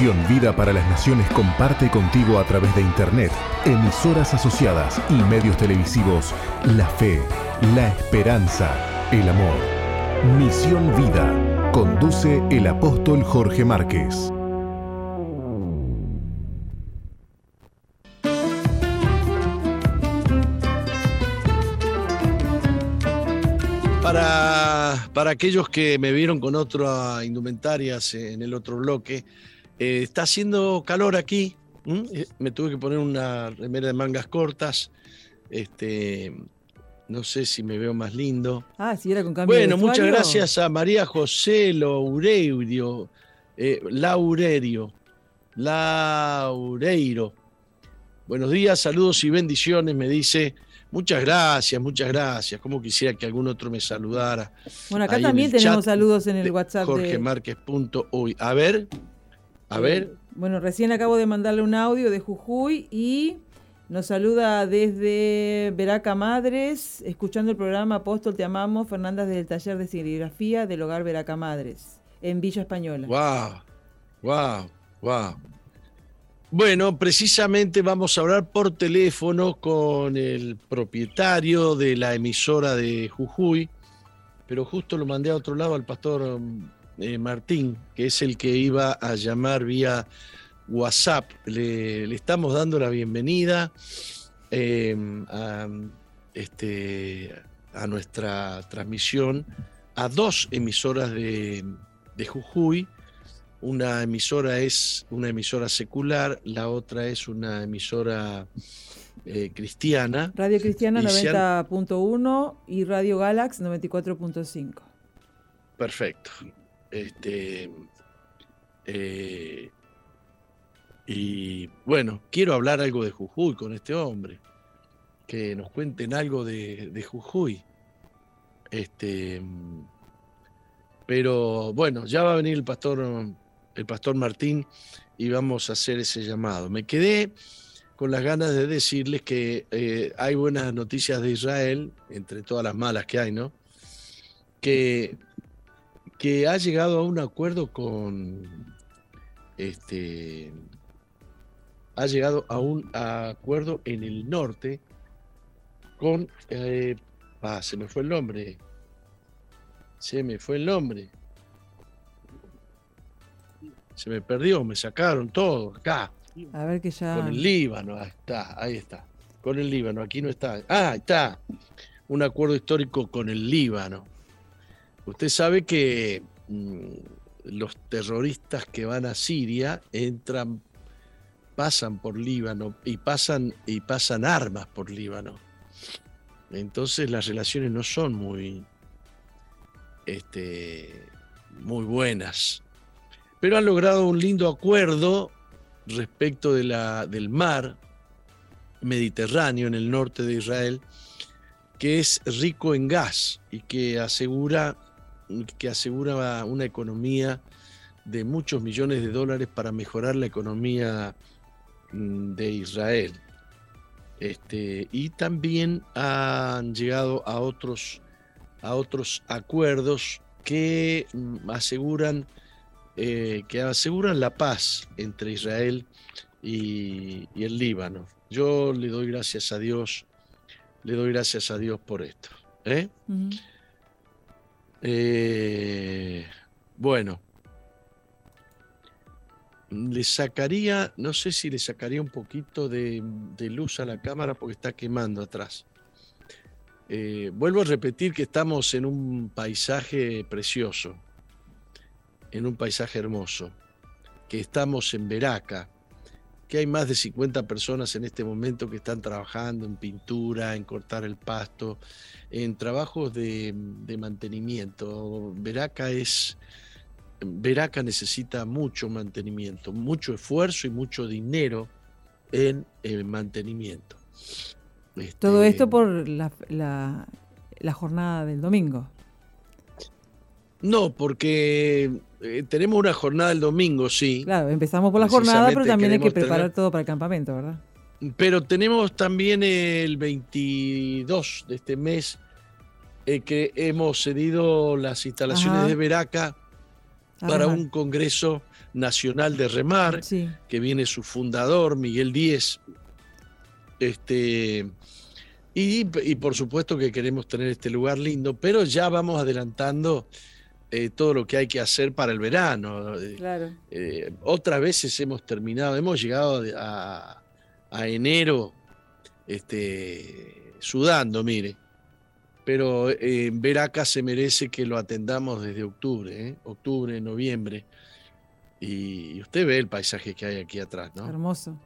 Misión Vida para las Naciones comparte contigo a través de Internet, emisoras asociadas y medios televisivos la fe, la esperanza, el amor. Misión Vida. Conduce el apóstol Jorge Márquez. Para, para aquellos que me vieron con otra indumentarias en el otro bloque, eh, está haciendo calor aquí. Eh, Me tuve que poner una remera de mangas cortas. Este, no sé si me veo más lindo. Ah, sí, era con cambio de Bueno, muchas gracias a María José Loureiro, eh, Laurerio, Laureiro. Buenos días, saludos y bendiciones, me dice. Muchas gracias, muchas gracias. Como quisiera que algún otro me saludara. Bueno, acá ahí también tenemos saludos en el WhatsApp de... jorgemarquez.uy. A ver, a ver. Bueno, recién acabo de mandarle un audio de Jujuy y nos saluda desde Veraca Madres, escuchando el programa Apóstol Te Amamos, Fernanda del taller de serigrafía del hogar Veraca Madres, en Villa Española. Wow, wow, wow. Bueno, precisamente vamos a hablar por teléfono con el propietario de la emisora de Jujuy, pero justo lo mandé a otro lado al pastor eh, Martín, que es el que iba a llamar vía WhatsApp. Le, le estamos dando la bienvenida eh, a, este, a nuestra transmisión a dos emisoras de, de Jujuy. Una emisora es una emisora secular, la otra es una emisora eh, cristiana. Radio Cristiana Y se han- 90.1 y Radio Galax 94.5. Perfecto. Este, eh, y bueno, quiero hablar algo de Jujuy con este hombre. Que nos cuenten algo de, Jujuy. Este, pero bueno, ya va a venir el pastor, el pastor Martín y vamos a hacer ese llamado. Me quedé con las ganas de decirles que eh, hay buenas noticias de Israel, entre todas las malas que hay, ¿no? Que que ha llegado a un acuerdo con este ha llegado a un acuerdo en el norte con eh, ah, se me fue el nombre se me fue el nombre se me perdió me sacaron todo acá A ver que ya... con el Líbano, ahí está, ahí está. Con el Líbano, aquí no está. Ah, está. Un acuerdo histórico con el Líbano. Usted sabe que mm, los terroristas que van a Siria entran, pasan por Líbano y pasan, y pasan armas por Líbano. Entonces las relaciones no son muy, este, muy buenas. Pero han logrado un lindo acuerdo respecto de la, del mar Mediterráneo en el norte de Israel, que es rico en gas y que asegura, que asegura una economía de muchos millones de dólares para mejorar la economía mm, de Israel. Este, y también han llegado a otros, a otros acuerdos que mm, aseguran eh, que aseguran la paz entre Israel y, el Líbano. Yo le doy gracias a Dios, le doy gracias a Dios por esto. ¿eh? Eh, bueno, le sacaría, no sé si le sacaría un poquito de, luz a la cámara porque está quemando atrás. Eh, vuelvo a repetir que estamos en un paisaje precioso, en un paisaje hermoso, que estamos en Veraca, que hay más de 50 personas en este momento que están trabajando en pintura, en cortar el pasto, en trabajos de, de mantenimiento. Veraca es. Veraca necesita mucho mantenimiento, mucho esfuerzo y mucho dinero en el mantenimiento. Todo Este, esto por la, la- la jornada del domingo. No, porque eh, tenemos una jornada el domingo, sí. Claro, empezamos por la jornada, pero también hay que preparar tener- todo para el campamento, ¿verdad? Pero tenemos también el 22 de este mes eh, que hemos cedido las instalaciones Ajá. de Veraca para un Congreso Nacional de Remar, que viene su fundador, Miguel Díez. Este, y, por supuesto que queremos tener este lugar lindo, pero ya vamos adelantando eh, todo lo que hay que hacer para el verano. Claro. Eh, otras veces hemos terminado, hemos llegado a, a enero este, sudando, mire. Pero eh, Veraca se merece que lo atendamos desde octubre, ¿eh? octubre, noviembre. Y, usted ve el paisaje que hay aquí atrás, ¿no? Hermoso.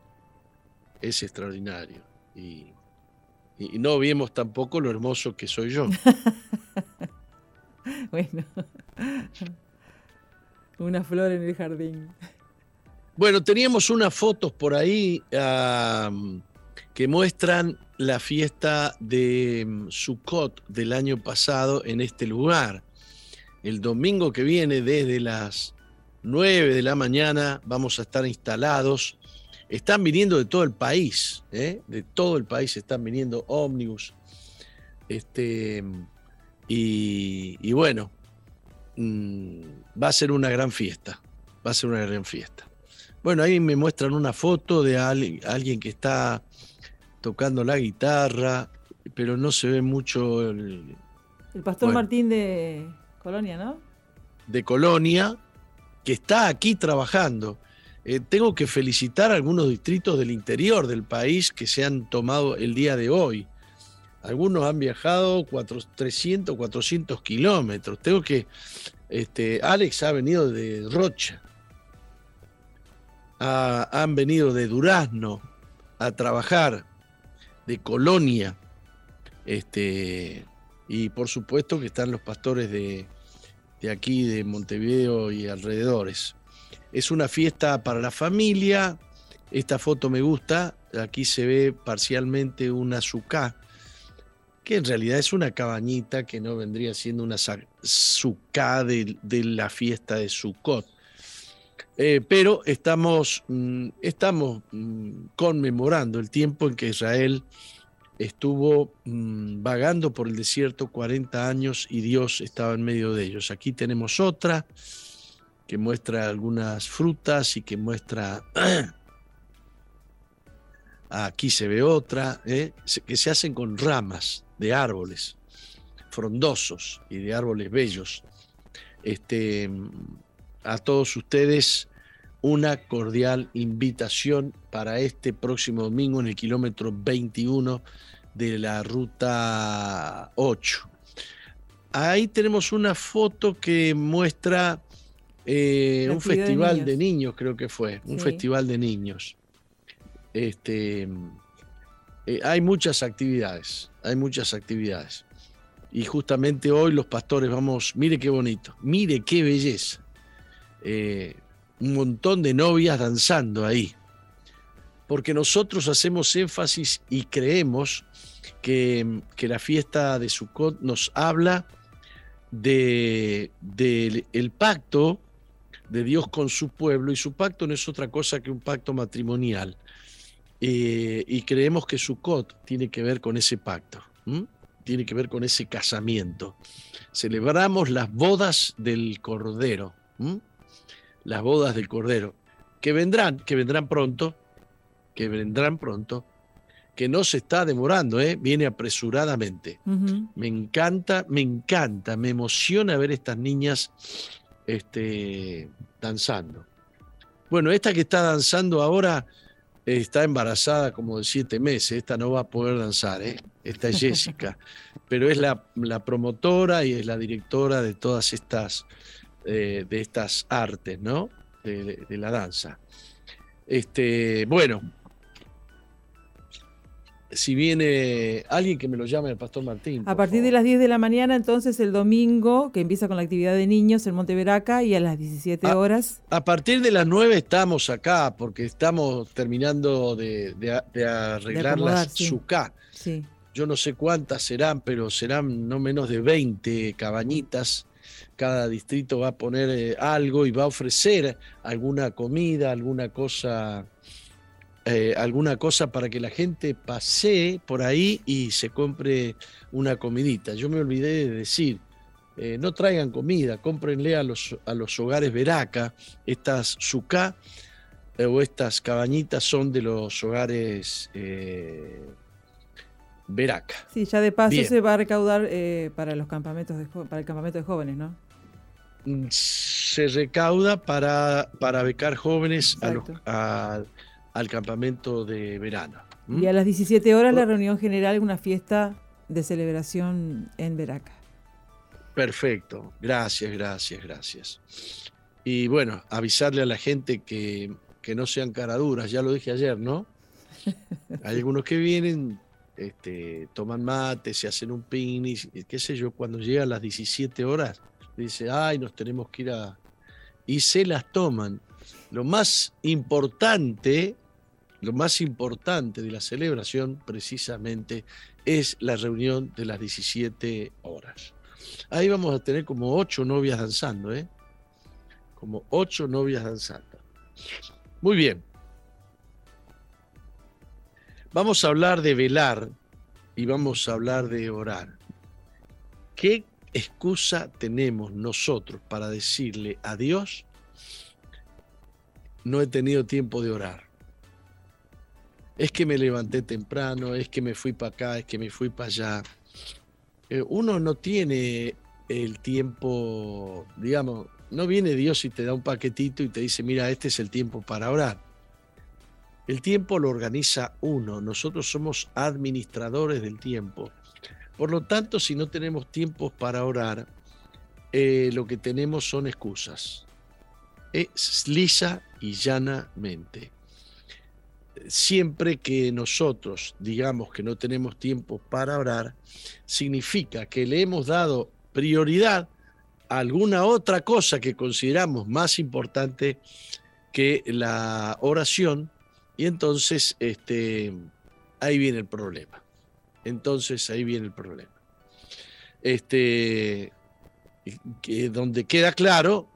Es extraordinario. Y, y no vemos tampoco lo hermoso que soy yo. bueno. Una flor en el jardín. Bueno, teníamos unas fotos por ahí que muestran la fiesta de mm, Sukkot del año pasado en este lugar. El domingo que viene, desde las 9 de la mañana, vamos a estar instalados. Están viniendo de todo el país, ¿eh? de todo el país están viniendo ómnibus. Este, y, bueno, mm, va a ser una gran fiesta. Va a ser una gran fiesta. Bueno, ahí me muestran una foto de alguien que está tocando la guitarra, pero no se ve mucho el... El pastor Martín de Colonia, ¿no? De Colonia, que está aquí trabajando. Eh, tengo que felicitar a algunos distritos del interior del país que se han tomado el día de hoy. Algunos han viajado 300, 400 kilómetros. Tengo que... Este, Alex ha venido de Rocha. han venido de Durazno a trabajar de Colonia. Este, y por supuesto que están los pastores de, de aquí, de Montevideo y alrededores. Es una fiesta para la familia. Esta foto me gusta. Aquí se ve parcialmente una sucá, que en realidad es una cabañita que no vendría siendo una sucá de, la fiesta de Sukkot. Eh, pero estamos, mm, estamos mm, conmemorando el tiempo en que Israel estuvo mm, vagando por el desierto 40 años y Dios estaba en medio de ellos. Aquí tenemos otra que muestra algunas frutas y que muestra... Aquí se ve otra, ¿eh? que se hacen con ramas de árboles frondosos y de árboles bellos. Este, a todos ustedes una cordial invitación para este próximo domingo en el kilómetro 21 de la ruta 8. Ahí tenemos una foto que muestra eh, un festival de niños. creo que fue, un festival de niños. Este, eh, hay muchas actividades, hay muchas actividades. Y justamente hoy los pastores vamos, mire qué bonito, mire qué belleza. Eh, un montón de novias danzando ahí. Porque nosotros hacemos énfasis y creemos que, la fiesta de Sukkot nos habla del de, el pacto de Dios con su pueblo y su pacto no es otra cosa que un pacto matrimonial. Eh, y creemos que Sukkot tiene que ver con ese pacto, tiene que ver con ese casamiento. Celebramos las bodas del Cordero las bodas del Cordero, que vendrán, que vendrán pronto, que vendrán pronto, que no se está demorando, ¿eh? viene apresuradamente. Me encanta, me encanta, me emociona ver estas niñas este, danzando. Bueno, esta que está danzando ahora está embarazada como de siete meses, esta no va a poder danzar, ¿eh? esta es Jessica, pero es la, la promotora y es la directora de todas estas eh, de estas artes, ¿no? De, la danza. Este, bueno, si viene alguien que me lo llame el Pastor Martín. A partir de las 10 de la mañana, entonces el domingo, que empieza con la actividad de niños en Monteveraca y a las 17 horas. A partir de las 9 estamos acá, porque estamos terminando de, arreglar las sucá. Sí. Yo no sé cuántas serán, pero serán no menos de 20 cabañitas cada distrito va a poner eh, algo y va a ofrecer alguna comida, alguna cosa, eh, alguna cosa para que la gente pase por ahí y se compre una comidita. Yo me olvidé de decir, eh, no traigan comida, cómprenle a los, a los hogares Veraca, estas sucá eh, o estas cabañitas son de los hogares Veraca. Sí, ya de paso se va a recaudar para los campamentos para el campamento de jóvenes, ¿no? Mm, se recauda para, para becar jóvenes al campamento de verano. Y a las 17 horas la reunión general, una fiesta de celebración en Veraca. Perfecto, gracias, gracias, gracias. Y bueno, avisarle a la gente que, no sean caraduras, ya lo dije ayer, ¿no? Hay algunos que vienen, este, toman mate, se hacen un picnic, qué sé yo, cuando llegan las 17 horas, dice, ay, nos tenemos que ir a... Y se las toman. Lo más importante, lo más importante de la celebración precisamente es la reunión de las 17 horas. Ahí vamos a tener como ocho novias danzando, ¿eh? Como ocho novias danzando. Muy bien. Vamos a hablar de velar y vamos a hablar de orar. ¿Qué excusa tenemos nosotros para decirle a Dios, no he tenido tiempo de orar? Es que me levanté temprano, es que me fui para acá, es que me fui para allá. Eh, uno no tiene el tiempo, digamos, no viene Dios y te da un paquetito y te dice, mira, este es el tiempo para orar. El tiempo lo organiza uno, nosotros somos administradores del tiempo. Por lo tanto, si no tenemos tiempos para orar, eh, lo que tenemos son excusas. Es lisa y llanamente siempre que nosotros digamos que no tenemos tiempo para orar, significa que le hemos dado prioridad a alguna otra cosa que consideramos más importante que la oración y entonces este, ahí viene el problema. Entonces ahí viene el problema. Este, que donde queda claro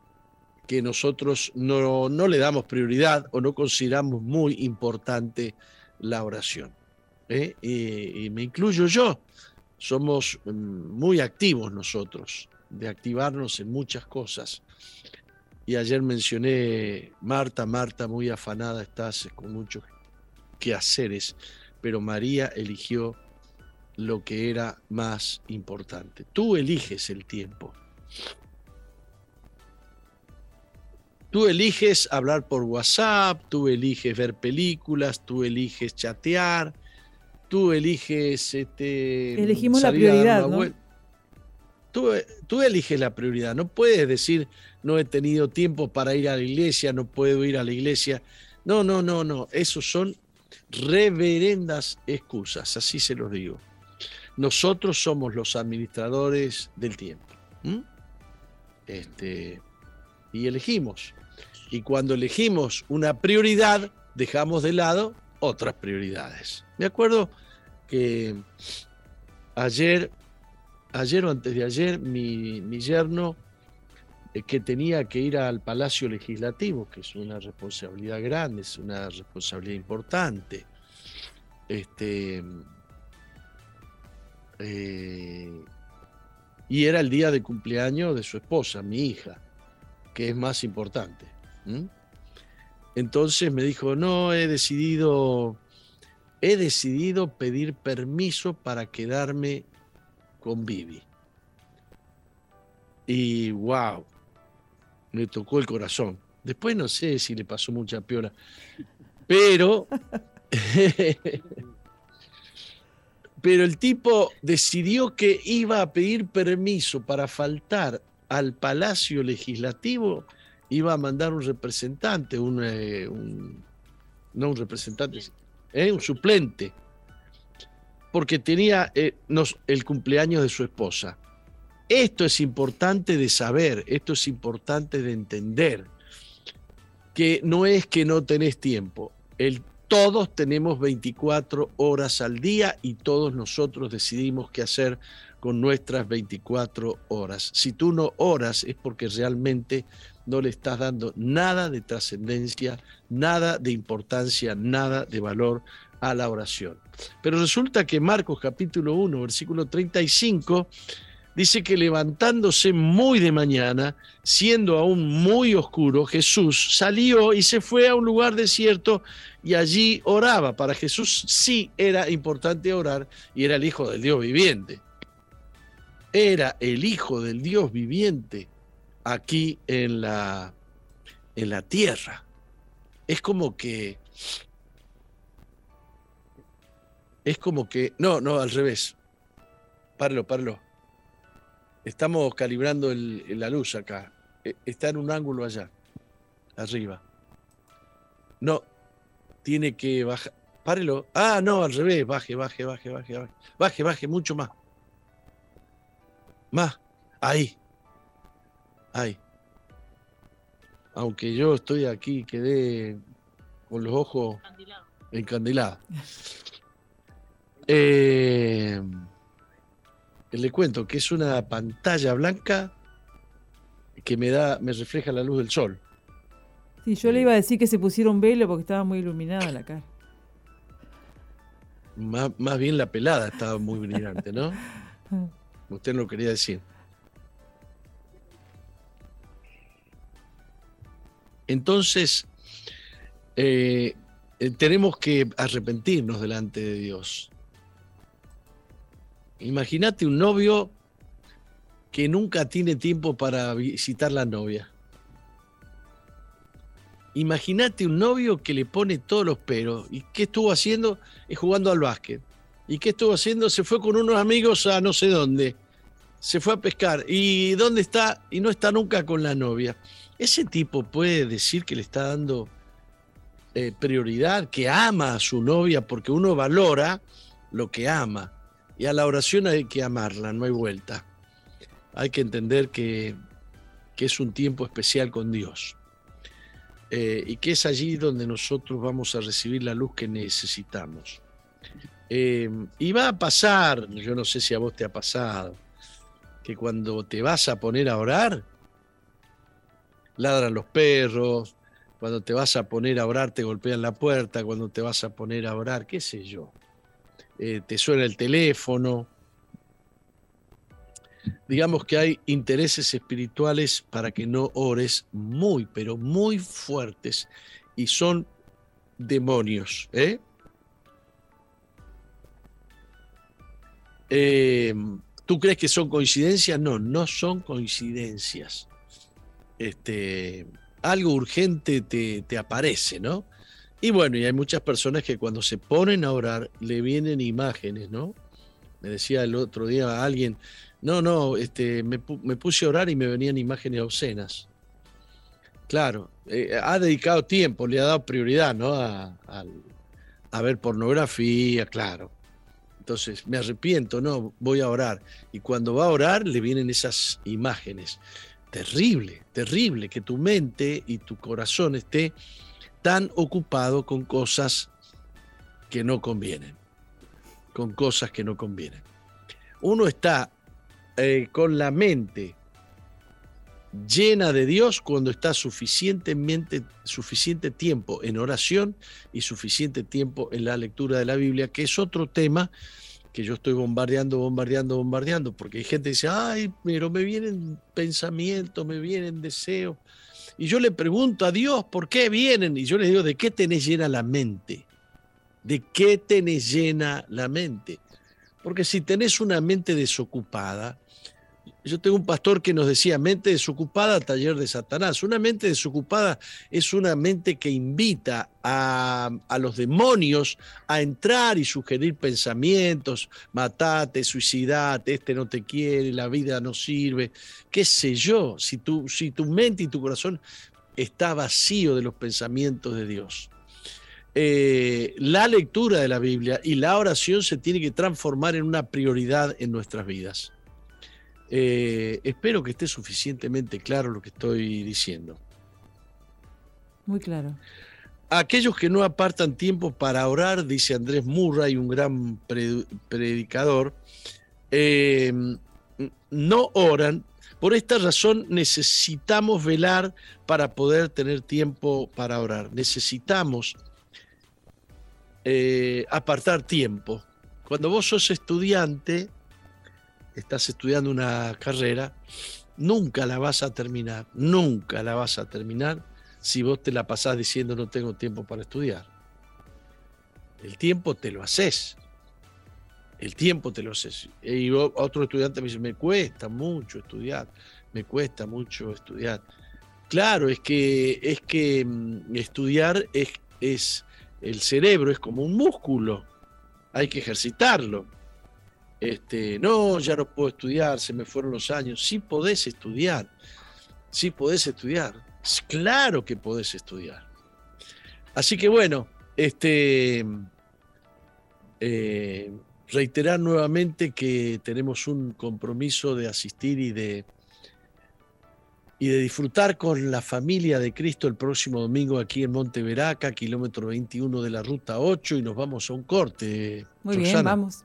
que nosotros no, le damos prioridad o no consideramos muy importante la oración. ¿eh? Y, me incluyo yo, somos mm, muy activos nosotros, de activarnos en muchas cosas. Y ayer mencioné, Marta, Marta, muy afanada estás con muchos quehaceres, pero María eligió lo que era más importante. Tú eliges el tiempo. Tú eliges hablar por WhatsApp, tú eliges ver películas, tú eliges chatear, tú eliges... Este, Elegimos la prioridad, ¿no? Tú, tú, eliges la prioridad. No puedes decir, no he tenido tiempo para ir a la iglesia, no puedo ir a la iglesia. No, no, no, no. Esos son reverendas excusas, así se los digo. Nosotros somos los administradores del tiempo. Este, y elegimos. Y cuando elegimos una prioridad, dejamos de lado otras prioridades. Me acuerdo que ayer, ayer o antes de ayer, mi, mi yerno, eh, que tenía que ir al Palacio Legislativo, que es una responsabilidad grande, es una responsabilidad importante, este, eh, y era el día de cumpleaños de su esposa, mi hija, que es más importante. Entonces me dijo, no, he decidido, he decidido pedir permiso para quedarme con Vivi. Y wow, me tocó el corazón. Después no sé si le pasó mucha piola, pero, pero el tipo decidió que iba a pedir permiso para faltar al Palacio Legislativo iba a mandar un representante, eh, un, no un representante, eh, un suplente, porque tenía eh, el cumpleaños de su esposa. Esto es importante de saber, esto es importante de entender, que no es que no tenés tiempo, el, todos tenemos 24 horas al día y todos nosotros decidimos qué hacer con nuestras 24 horas. Si tú no oras es porque realmente no le estás dando nada de trascendencia, nada de importancia, nada de valor a la oración. Pero resulta que Marcos capítulo 1, versículo 35, dice que levantándose muy de mañana, siendo aún muy oscuro, Jesús salió y se fue a un lugar desierto y allí oraba. Para Jesús sí era importante orar y era el Hijo del Dios viviente. Era el Hijo del Dios viviente aquí en la, en la tierra. Es como que... Es como que... No, no, al revés. Páralo, páralo. Estamos calibrando la luz acá. E, está en un ángulo allá, arriba. No, tiene que bajar. Párelo. Ah, no, al revés. Baje, baje, baje, baje, baje. Baje, baje, mucho más. Más. Ahí. Ahí. Aunque yo estoy aquí, quedé con los ojos encandilados. Eh, le cuento que es una pantalla blanca que me da, me refleja la luz del sol. Sí, yo le iba a decir que se pusiera un velo porque estaba muy iluminada la cara. Más, más bien la pelada estaba muy brillante, ¿no? Usted no lo quería decir. Entonces, eh, eh, tenemos que arrepentirnos delante de Dios. Imagínate un novio que nunca tiene tiempo para visitar la novia. Imagínate un novio que le pone todos los peros. ¿Y qué estuvo haciendo? Es jugando al básquet. ¿Y qué estuvo haciendo? Se fue con unos amigos a no sé dónde. Se fue a pescar. ¿Y dónde está? Y no está nunca con la novia. Ese tipo puede decir que le está dando eh, prioridad, que ama a su novia, porque uno valora lo que ama. Y a la oración hay que amarla, no hay vuelta. Hay que entender que, es un tiempo especial con Dios. Eh, y que es allí donde nosotros vamos a recibir la luz que necesitamos. Eh, y va a pasar, yo no sé si a vos te ha pasado, que cuando te vas a poner a orar, ladran los perros, cuando te vas a poner a orar te golpean la puerta, cuando te vas a poner a orar, qué sé yo. Eh, te suena el teléfono. Digamos que hay intereses espirituales para que no ores muy, pero muy fuertes y son demonios. ¿eh? Eh, tú crees que son coincidencias? No, no son coincidencias. Este, algo urgente te, te aparece, ¿no? Y bueno, y hay muchas personas que cuando se ponen a orar le vienen imágenes, ¿no? Me decía el otro día a alguien, no, no, este, me, puse a orar y me venían imágenes obscenas. Claro, eh, ha dedicado tiempo, le ha dado prioridad, ¿no? A, ver pornografía, claro. Entonces, me arrepiento, no, voy a orar. Y cuando va a orar, le vienen esas imágenes. Terrible, terrible que tu mente y tu corazón esté tan ocupado con cosas que no convienen, con cosas que no convienen. Uno está eh, con la mente llena de Dios cuando está suficientemente, suficiente tiempo en oración y suficiente tiempo en la lectura de la Biblia, que es otro tema que yo estoy bombardeando, bombardeando, bombardeando, porque hay gente que dice, ay, pero me vienen pensamientos, me vienen deseos. Y yo le pregunto a Dios, ¿por qué vienen? Y yo le digo, ¿de qué tenés llena la mente? ¿De qué tenés llena la mente? Porque si tenés una mente desocupada, yo tengo un pastor que nos decía, mente desocupada, taller de Satanás. Una mente desocupada es una mente que invita a, los demonios a entrar y sugerir pensamientos, matate, suicidate, este no te quiere, la vida no sirve, qué sé yo, si tu, si tu mente y tu corazón está vacío de los pensamientos de Dios. Eh, la lectura de la Biblia y la oración se tiene que transformar en una prioridad en nuestras vidas. Eh, espero que esté suficientemente claro lo que estoy diciendo. Muy claro. Aquellos que no apartan tiempo para orar, dice Andrés Murray, un gran predicador, eh, no oran. Por esta razón necesitamos velar para poder tener tiempo para orar. Necesitamos eh, apartar tiempo. Cuando vos sos estudiante, estás estudiando una carrera, nunca la vas a terminar, nunca la vas a terminar si vos te la pasás diciendo no tengo tiempo para estudiar. El tiempo te lo haces. El tiempo te lo haces. Y otro estudiante me dice, me cuesta mucho estudiar, me cuesta mucho estudiar. Claro, es que, es que mm, estudiar es, es el cerebro, es como un músculo, hay que ejercitarlo. Este, no, ya no puedo estudiar, se me fueron los años. Sí podés estudiar, sí podés estudiar. Claro que podés estudiar. Así que bueno, este, eh, reiterar nuevamente que tenemos un compromiso de asistir y de, y de disfrutar con la familia de Cristo el próximo domingo aquí en Monte Veraca, kilómetro 21 de la ruta 8, y nos vamos a un corte. Muy bien, vamos.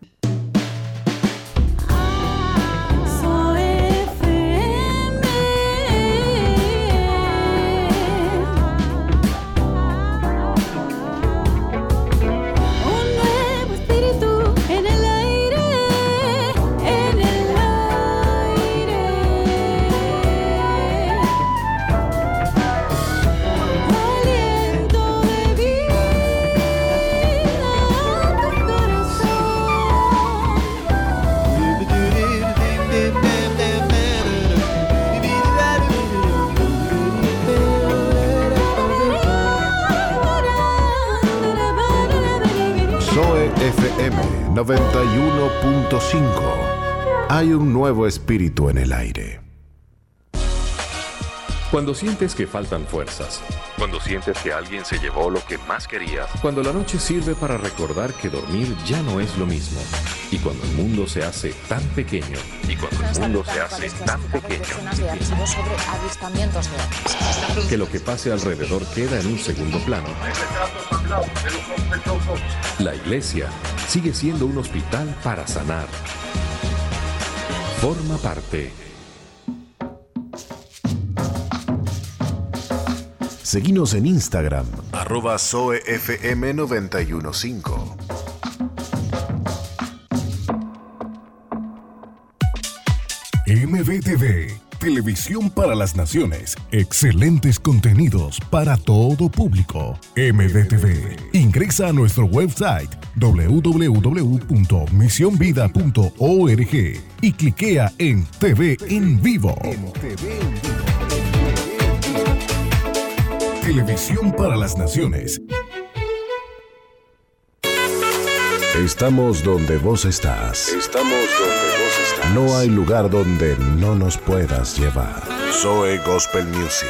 91.5. Hay un nuevo espíritu en el aire. Cuando sientes que faltan fuerzas. Cuando sientes que alguien se llevó lo que más querías. Cuando la noche sirve para recordar que dormir ya no es lo mismo. Y cuando el mundo se hace tan pequeño. Y cuando el mundo se hace tan pequeño. Que lo que pase alrededor queda en un segundo plano. La iglesia sigue siendo un hospital para sanar. Forma parte. Seguimos en Instagram, arroba zoefm915. MBTV Televisión para las Naciones. Excelentes contenidos para todo público. MDTV. Ingresa a nuestro website www.misionvida.org y cliquea en TV en vivo. Televisión para las Naciones. Estamos donde vos estás. Estamos donde vos estás. No hay lugar donde no nos puedas llevar. Zoe Gospel Music.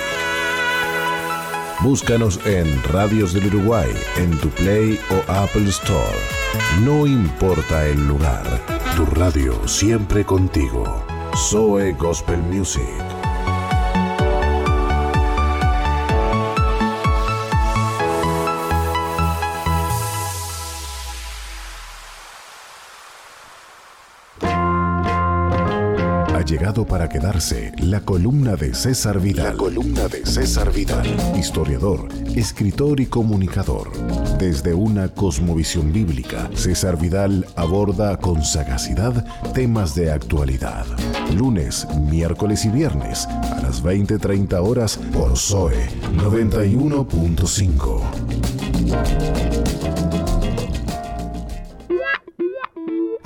Búscanos en Radios del Uruguay, en tu Play o Apple Store. No importa el lugar, tu radio siempre contigo. Zoe Gospel Music. Llegado para quedarse la columna de César Vidal. La columna de César Vidal. Historiador, escritor y comunicador. Desde una cosmovisión bíblica, César Vidal aborda con sagacidad temas de actualidad. Lunes, miércoles y viernes a las 20:30 horas por Zoe 91.5.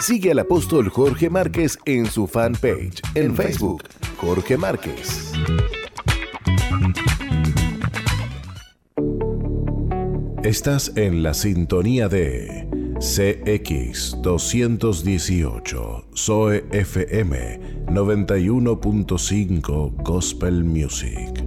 Sigue al apóstol Jorge Márquez en su fanpage en Facebook, Jorge Márquez. Estás en la sintonía de CX 218, Zoe FM 91.5 Gospel Music.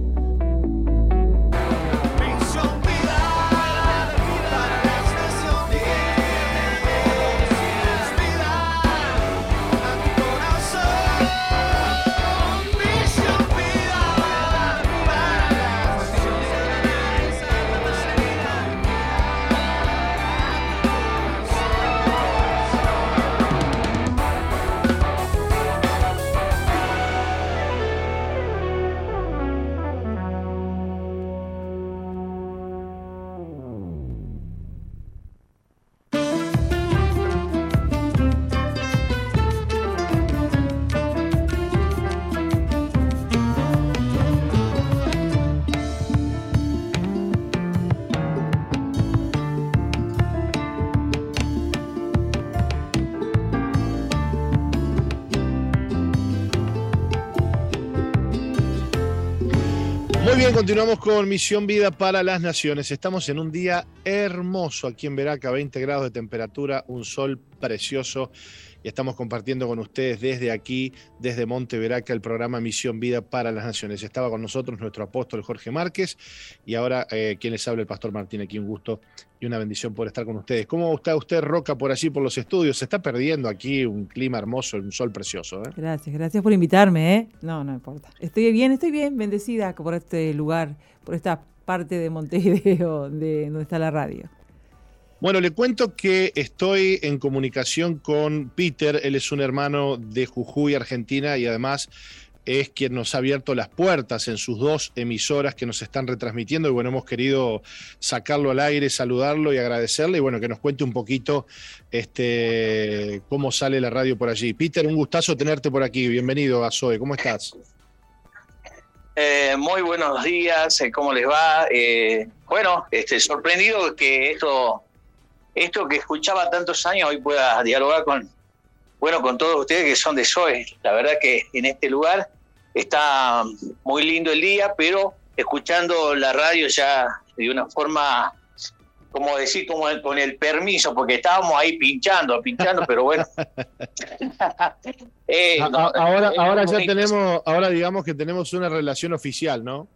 Continuamos con Misión Vida para las Naciones. Estamos en un día hermoso aquí en Veraca, 20 grados de temperatura, un sol precioso y estamos compartiendo con ustedes desde aquí, desde Monte Veraca, el programa Misión Vida para las Naciones. Estaba con nosotros nuestro apóstol Jorge Márquez y ahora eh, quien les habla el pastor Martín, aquí un gusto y una bendición por estar con ustedes. ¿Cómo está usted, Roca, por allí, por los estudios? Se está perdiendo aquí un clima hermoso, un sol precioso. ¿eh? Gracias, gracias por invitarme. ¿eh? No, no importa. Estoy bien, estoy bien, bendecida por este lugar, por esta parte de Montevideo de donde está la radio. Bueno, le cuento que estoy en comunicación con Peter, él es un hermano de Jujuy, Argentina, y además es quien nos ha abierto las puertas en sus dos emisoras que nos están retransmitiendo y bueno, hemos querido sacarlo al aire, saludarlo y agradecerle y bueno, que nos cuente un poquito este, cómo sale la radio por allí. Peter, un gustazo tenerte por aquí, bienvenido a Zoe, ¿cómo estás? Eh, muy buenos días, eh, ¿cómo les va? Eh, bueno, este, sorprendido que esto esto que escuchaba tantos años hoy pueda dialogar con, bueno, con todos ustedes que son de SOE. La verdad que en este lugar está muy lindo el día, pero escuchando la radio ya de una forma, como decir, como con el permiso, porque estábamos ahí pinchando, pinchando, pero bueno. Eh, ahora, ahora ya tenemos, ahora digamos que tenemos una relación oficial, ¿no?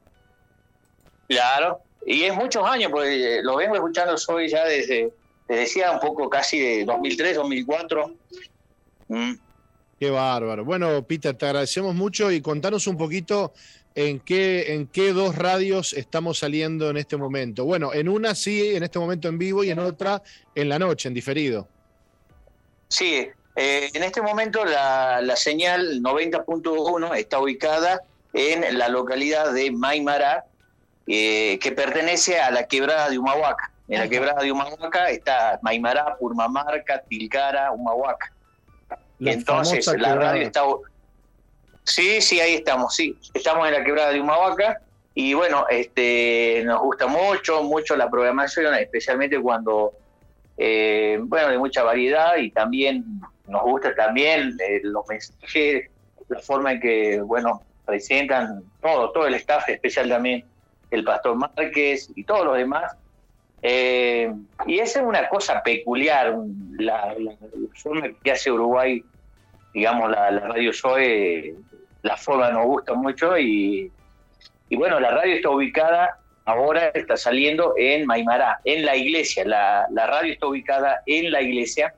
Claro, y es muchos años, porque lo vengo escuchando Soy ya desde te decía un poco casi de 2003, 2004. Mm. Qué bárbaro. Bueno, Peter, te agradecemos mucho y contanos un poquito en qué, en qué dos radios estamos saliendo en este momento. Bueno, en una sí, en este momento en vivo y en otra en la noche, en diferido. Sí, eh, en este momento la, la señal 90.1 está ubicada en la localidad de Maimara, eh, que pertenece a la quebrada de Humahuaca. En la quebrada de Humahuaca está Maimará, Purmamarca, Tilcara, Humahuaca. Entonces, la radio está. Sí, sí, ahí estamos, sí. Estamos en la quebrada de Humahuaca y bueno, este, nos gusta mucho, mucho la programación, especialmente cuando, eh, bueno, de mucha variedad y también nos gusta también eh, los mensajes, la forma en que, bueno, presentan todo, todo el staff, especial también el pastor Márquez y todos los demás eh, y esa es una cosa peculiar, la, forma que hace Uruguay, digamos, la, radio SOE, la forma nos gusta mucho y, bueno, la radio está ubicada, ahora está saliendo en Maimará, en la iglesia, la, radio está ubicada en la iglesia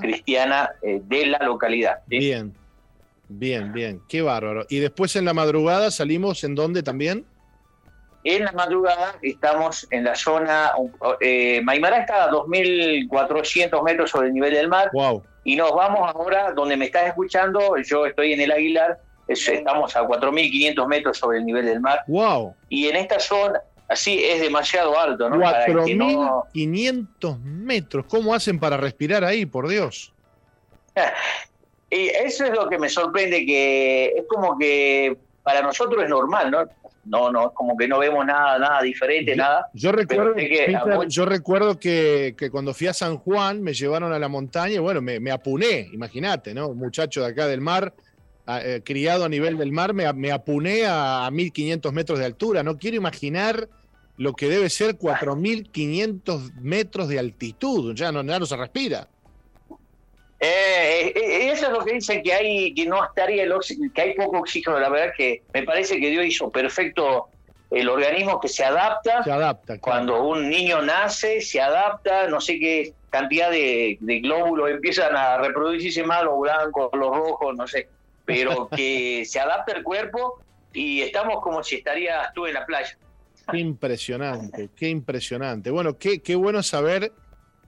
cristiana eh, de la localidad. Bien, bien, bien, qué bárbaro. Y después en la madrugada salimos en dónde también? En la madrugada estamos en la zona, eh, Maimará está a 2.400 metros sobre el nivel del mar. Wow. Y nos vamos ahora, donde me estás escuchando, yo estoy en el Aguilar, estamos a 4.500 metros sobre el nivel del mar. Wow. Y en esta zona, así es demasiado alto, ¿no? 4.500 metros. ¿Cómo hacen para respirar ahí, por Dios? y eso es lo que me sorprende, que es como que para nosotros es normal, ¿no? No, no, como que no vemos nada, nada diferente, nada. Yo recuerdo, que, yo recuerdo que, cuando fui a San Juan me llevaron a la montaña y bueno, me, me apuné, imagínate, ¿no? Un muchacho de acá del mar, eh, criado a nivel del mar, me, me apuné a, 1500 metros de altura. No quiero imaginar lo que debe ser 4500 metros de altitud, ya no, ya no se respira. Eh, eh, eso es lo que dicen que hay, que no estaría el que hay poco oxígeno. La verdad que me parece que Dios hizo perfecto el organismo que se adapta. Se adapta. Cuando un niño nace, se adapta, no sé qué cantidad de, glóbulos empiezan a reproducirse más, los blancos, los rojos, no sé. Pero que se adapta el cuerpo y estamos como si estarías tú en la playa. Qué impresionante, qué impresionante. Bueno, qué, qué bueno saber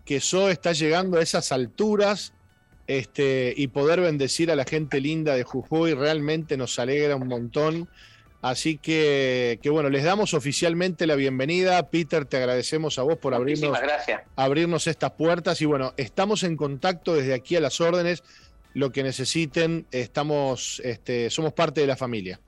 que eso está llegando a esas alturas este, y poder bendecir a la gente linda de Jujuy realmente nos alegra un montón. Así que, que, bueno, les damos oficialmente la bienvenida. Peter, te agradecemos a vos por abrirnos, abrirnos estas puertas. Y bueno, estamos en contacto desde aquí a las órdenes. Lo que necesiten, estamos, este, somos parte de la familia.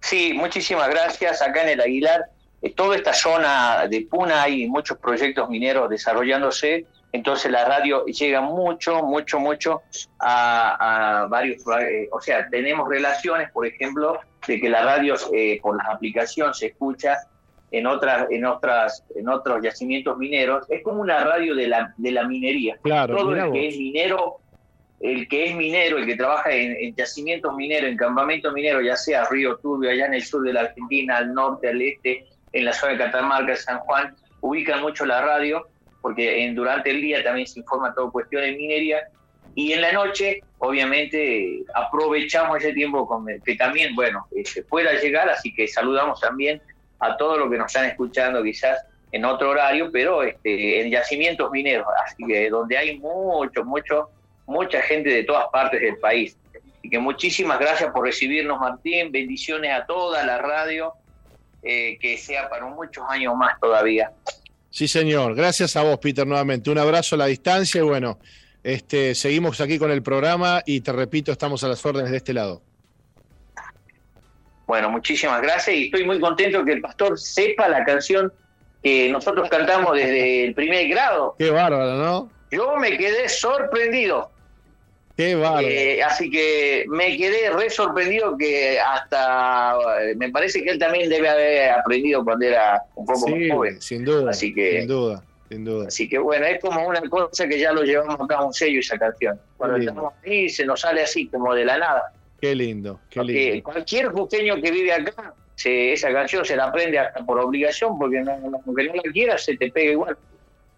Sí, muchísimas gracias. Acá en el Aguilar, en toda esta zona de Puna hay muchos proyectos mineros desarrollándose entonces la radio llega mucho, mucho, mucho a, varios, eh, o sea, tenemos relaciones, por ejemplo, de que la radio eh, por la aplicación se escucha en otras en otras en otros yacimientos mineros. Es como una radio de la de la minería. Claro todo el que es minero el que es minero el que trabaja en, yacimientos mineros en campamentos mineros ya sea Río Turbio allá en el sur de la Argentina al norte al este en la zona de Catamarca San Juan ubican mucho la radio porque durante el día también se informa todo cuestión de minería y en la noche, obviamente, aprovechamos ese tiempo que también, bueno, se pueda llegar, así que saludamos también a todos los que nos están escuchando quizás en otro horario, pero este, en yacimientos mineros, donde hay mucho, mucho, mucha gente de todas partes del país. Así que muchísimas gracias por recibirnos, Martín, bendiciones a toda la radio, eh, que sea para muchos años más todavía. Sí, señor. Gracias a vos, Peter, nuevamente. Un abrazo a la distancia y bueno, este, seguimos aquí con el programa y te repito, estamos a las órdenes de este lado. Bueno, muchísimas gracias y estoy muy contento que el pastor sepa la canción que nosotros cantamos desde el primer grado. Qué bárbaro, ¿no? Yo me quedé sorprendido. Qué. Eh, así que me quedé re sorprendido que hasta me parece que él también debe haber aprendido cuando era un poco más joven. Sin duda. Así que, sin duda. Sin duda. Así que bueno, es como una cosa que ya lo llevamos acá a un sello esa canción. Cuando estamos ahí se nos sale así, como de la nada. Qué lindo, qué lindo. Cualquier jujeño que vive acá, esa canción se la aprende hasta por obligación, porque no, aunque no la quieras, se te pega igual.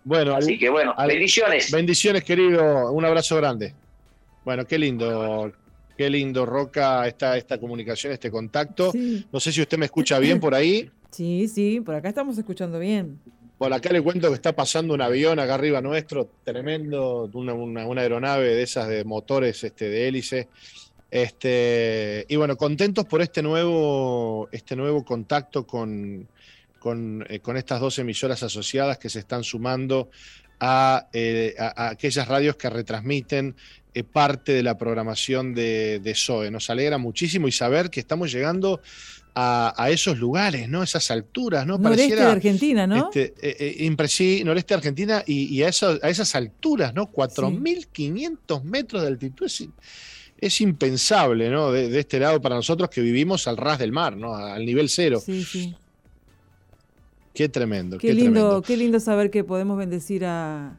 Bueno, así que bueno, bendiciones. Bendiciones, querido. Un abrazo grande. Bueno, qué lindo, qué lindo, Roca, esta, esta comunicación, este contacto. No sé si usted me escucha bien por ahí. Sí, sí, por acá estamos escuchando bien. Por acá le cuento que está pasando un avión acá arriba nuestro, tremendo, una, aeronave de esas de motores este, de hélice. Este, y bueno, contentos por este nuevo, este nuevo contacto con, con, eh, estas dos emisoras asociadas que se están sumando a, eh, aquellas radios que retransmiten parte de la programación de, de SOE. Nos alegra muchísimo y saber que estamos llegando a, esos lugares, ¿no? Esas alturas, ¿no? Noreste de Argentina, ¿no? Este, eh, eh noreste de Argentina y, a, a, esas alturas, ¿no? 4.500 metros de altitud. Es, impensable, ¿no? De, este lado para nosotros que vivimos al ras del mar, ¿no? Al nivel cero. Sí, sí. Qué tremendo. Qué, lindo, qué lindo saber que podemos bendecir a,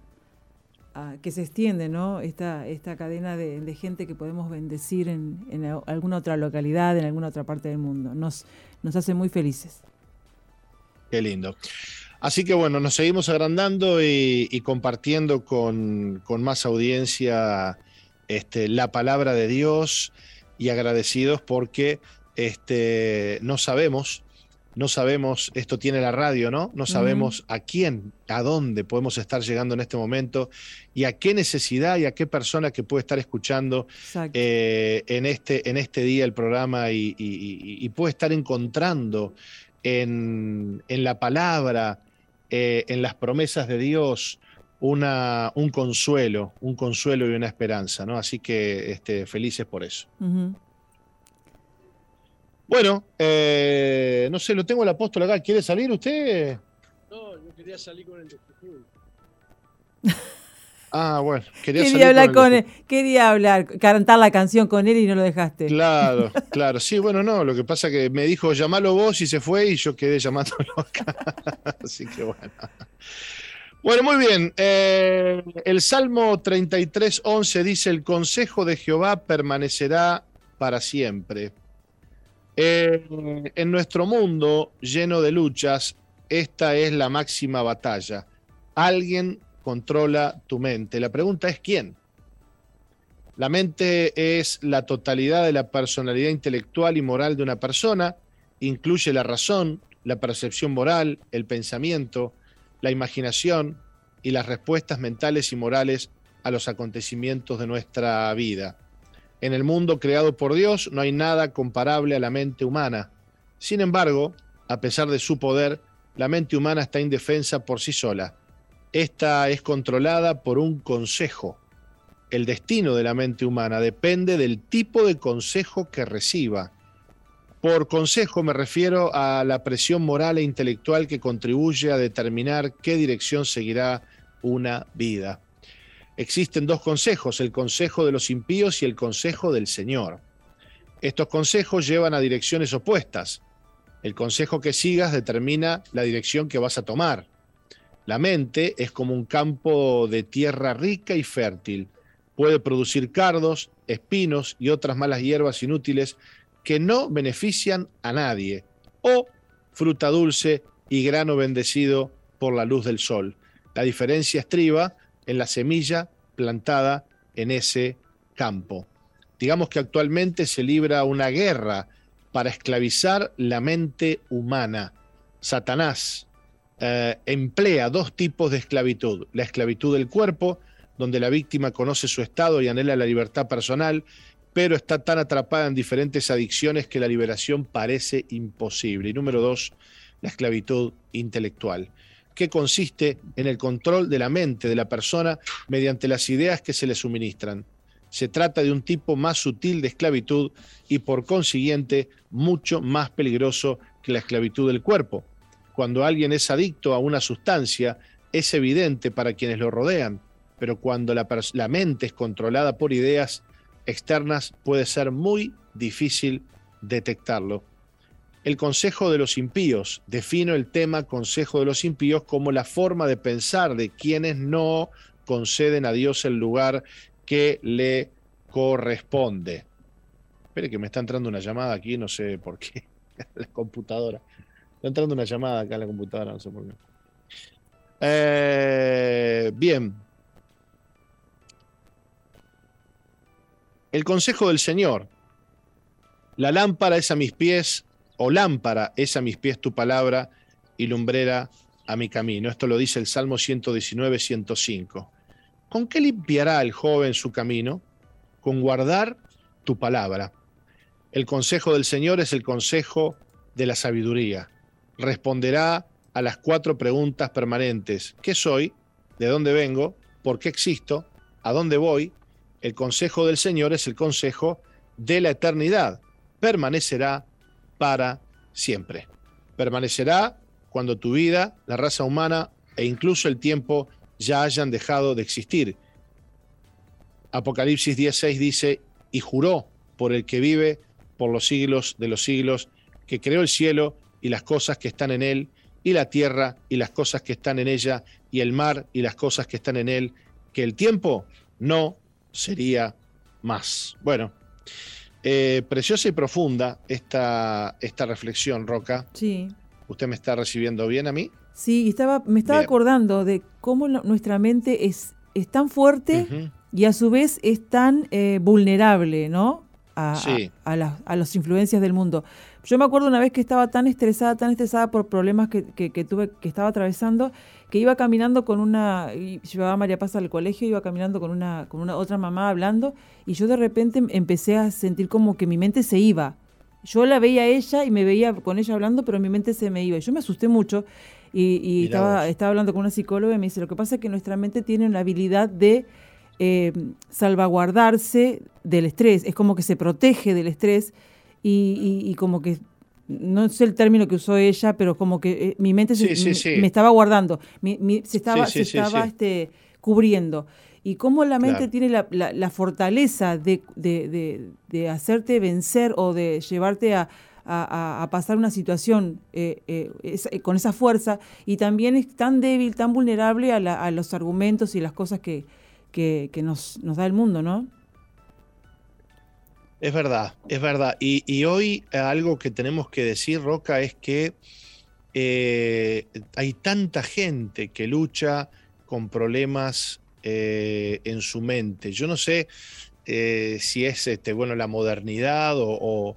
que se extiende ¿no? esta, esta cadena de, gente que podemos bendecir en, alguna otra localidad, en alguna otra parte del mundo. Nos, nos hace muy felices. Qué lindo. Así que bueno, nos seguimos agrandando y, compartiendo con, más audiencia este, la palabra de Dios y agradecidos porque este, no sabemos no sabemos, esto tiene la radio, ¿no? No sabemos a quién, a dónde podemos estar llegando en este momento y a qué necesidad y a qué persona que puede estar escuchando eh, en, este, en este día el programa y, puede estar encontrando en, la palabra, eh, en las promesas de Dios, una, un consuelo, un consuelo y una esperanza, ¿no? Así que este, felices por eso. Bueno, eh, no sé, lo tengo el apóstol acá. ¿Quiere salir usted? No, yo quería salir con el de Ah, bueno, quería, quería hablar con, él, quería hablar, cantar la canción con él y no lo dejaste. Claro, claro, sí, bueno, no, lo que pasa es que me dijo llamalo vos y se fue y yo quedé llamándolo acá. Así que bueno. Bueno, muy bien. Eh, el Salmo 33, 11 dice: El consejo de Jehová permanecerá para siempre. Eh, en nuestro mundo lleno de luchas, esta es la máxima batalla. Alguien controla tu mente. La pregunta es ¿quién? La mente es la totalidad de la personalidad intelectual y moral de una persona, incluye la razón, la percepción moral, el pensamiento, la imaginación y las respuestas mentales y morales a los acontecimientos de nuestra vida. En el mundo creado por Dios no hay nada comparable a la mente humana. Sin embargo, a pesar de su poder, la mente humana está indefensa por sí sola. Esta es controlada por un consejo. El destino de la mente humana depende del tipo de consejo que reciba. Por consejo me refiero a la presión moral e intelectual que contribuye a determinar qué dirección seguirá una vida existen dos consejos, el consejo de los impíos y el consejo del Señor. Estos consejos llevan a direcciones opuestas. El consejo que sigas determina la dirección que vas a tomar. La mente es como un campo de tierra rica y fértil. Puede producir cardos, espinos y otras malas hierbas inútiles que no benefician a nadie. O fruta dulce y grano bendecido por la luz del sol. La diferencia estriba en la semilla plantada en ese campo. Digamos que actualmente se libra una guerra para esclavizar la mente humana. Satanás eh, emplea dos tipos de esclavitud. La esclavitud del cuerpo, donde la víctima conoce su estado y anhela la libertad personal, pero está tan atrapada en diferentes adicciones que la liberación parece imposible. Y número dos, la esclavitud intelectual, que consiste en el control de la mente de la persona mediante las ideas que se le suministran. Se trata de un tipo más sutil de esclavitud y por consiguiente mucho más peligroso que la esclavitud del cuerpo. Cuando alguien es adicto a una sustancia, es evidente para quienes lo rodean, pero cuando la, la mente es controlada por ideas externas puede ser muy difícil detectarlo. El Consejo de los Impíos. Defino el tema Consejo de los Impíos como la forma de pensar de quienes no conceden a Dios el lugar que le corresponde. Espere que me está entrando una llamada aquí, no sé por qué. la computadora. Está entrando una llamada acá en la computadora, no sé por qué. Eh, bien. El consejo del Señor. La lámpara es a mis pies o lámpara es a mis pies tu palabra y lumbrera a mi camino. Esto lo dice el Salmo 119, 105. ¿Con qué limpiará el joven su camino? Con guardar tu palabra. El consejo del Señor es el consejo de la sabiduría. Responderá a las cuatro preguntas permanentes. ¿Qué soy? ¿De dónde vengo? ¿Por qué existo? ¿A dónde voy? El consejo del Señor es el consejo de la eternidad. Permanecerá para siempre. Permanecerá cuando tu vida, la raza humana e incluso el tiempo ya hayan dejado de existir. Apocalipsis 10.6 dice, y juró por el que vive por los siglos de los siglos, que creó el cielo y las cosas que están en él, y la tierra y las cosas que están en ella, y el mar y las cosas que están en él, que el tiempo no sería más. Bueno, eh, preciosa y profunda esta, esta reflexión, Roca. Sí. ¿Usted me está recibiendo bien a mí? Sí, estaba, me estaba acordando de cómo nuestra mente es, es tan fuerte y a su vez es tan eh, vulnerable, ¿no? A, a, las influencias del mundo. Yo me acuerdo una vez que estaba tan estresada, tan estresada por problemas que, que, tuve, que estaba atravesando, que iba caminando con una, llevaba a María Paz al colegio, iba caminando con una, con una otra mamá hablando, y yo de repente empecé a sentir como que mi mente se iba. Yo la veía a ella y me veía con ella hablando, pero mi mente se me iba. Y yo me asusté mucho y, estaba, estaba hablando con una psicóloga y me dice, lo que pasa es que nuestra mente tiene una habilidad de eh, salvaguardarse del estrés, es como que se protege del estrés y, como que, no sé el término que usó ella, pero como que eh, mi mente se, Me, estaba guardando, se estaba, se estaba este, cubriendo. Y cómo la mente tiene la, la, fortaleza de, de, de, hacerte vencer o de llevarte a, a, pasar una situación eh, eh, con esa fuerza y también es tan débil, tan vulnerable a, a los argumentos y las cosas que, que, nos, nos, da el mundo, ¿no? Es verdad, es verdad. Y, hoy eh, algo que tenemos que decir, Roca, es que hay tanta gente que lucha con problemas en su mente. Yo no sé si es este, bueno, la modernidad o,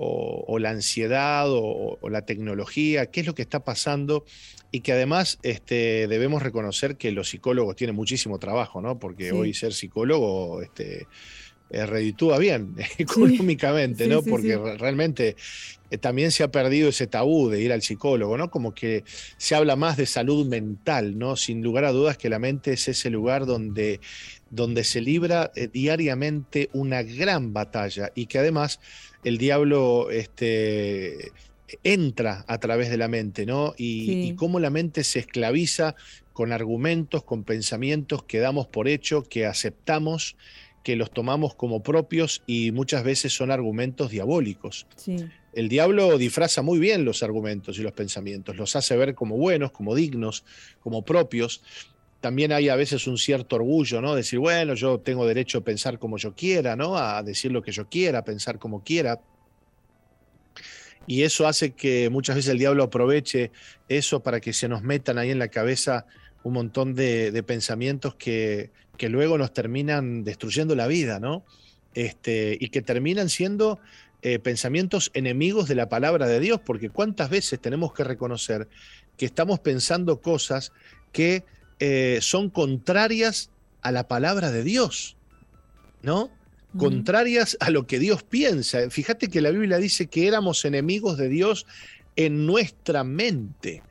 o, la ansiedad o, la tecnología, qué es lo que está pasando y que además este, debemos reconocer que los psicólogos tienen muchísimo trabajo, ¿no? Porque hoy ser psicólogo este, eh, reditúa bien económicamente, ¿no? Porque realmente eh, también se ha perdido ese tabú de ir al psicólogo, ¿no? Como que se habla más de salud mental, ¿no? Sin lugar a dudas que la mente es ese lugar donde, donde se libra eh, diariamente una gran batalla y que además el diablo este, entra a través de la mente, ¿no? Y, cómo la mente se esclaviza con argumentos, con pensamientos que damos por hecho, que aceptamos, que los tomamos como propios y muchas veces son argumentos diabólicos. Sí. El diablo disfraza muy bien los argumentos y los pensamientos, los hace ver como buenos, como dignos, como propios. También hay a veces un cierto orgullo, ¿no? Decir, bueno, yo tengo derecho a pensar como yo quiera, ¿no? A decir lo que yo quiera, a pensar como quiera. Y eso hace que muchas veces el diablo aproveche eso para que se nos metan ahí en la cabeza un montón de, de pensamientos que, que luego nos terminan destruyendo la vida, ¿no? Este, y que terminan siendo eh, pensamientos enemigos de la palabra de Dios, porque cuántas veces tenemos que reconocer que estamos pensando cosas que eh, son contrarias a la palabra de Dios, ¿no? Contrarias a lo que Dios piensa. Fíjate que la Biblia dice que éramos enemigos de Dios en nuestra mente.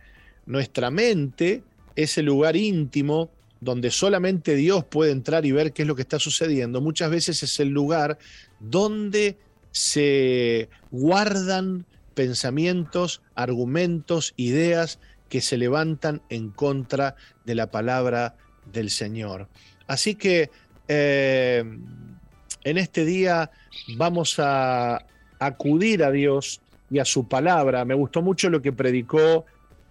Nuestra mente es el lugar íntimo donde solamente Dios puede entrar y ver qué es lo que está sucediendo. Muchas veces es el lugar donde se guardan pensamientos, argumentos, ideas que se levantan en contra de la palabra del Señor. Así que eh, en este día vamos a acudir a Dios y a su palabra. Me gustó mucho lo que predicó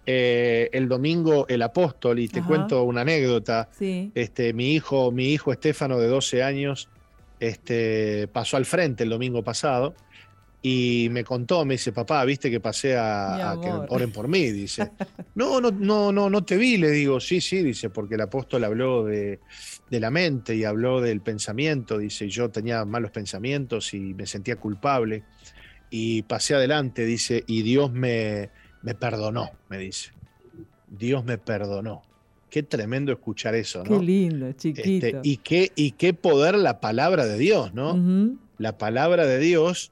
eh, el domingo el apóstol, y te Ajá. cuento una anécdota. Sí. Este, mi hijo, mi hijo Estefano de 12 años, este, pasó al frente el domingo pasado y me contó, me dice, papá, viste que pasé a, a que oren por mí, dice. No, no, no, no, no te vi, le digo, sí, sí, dice, porque el apóstol habló de, de la mente y habló del pensamiento, dice, y yo tenía malos pensamientos y me sentía culpable. Y pasé adelante, dice, y Dios me, me perdonó, me dice. Dios me perdonó. Qué tremendo escuchar eso, Qué ¿no? lindo, chiquito. Este, y, qué, y qué poder la palabra de Dios, ¿no? La palabra de Dios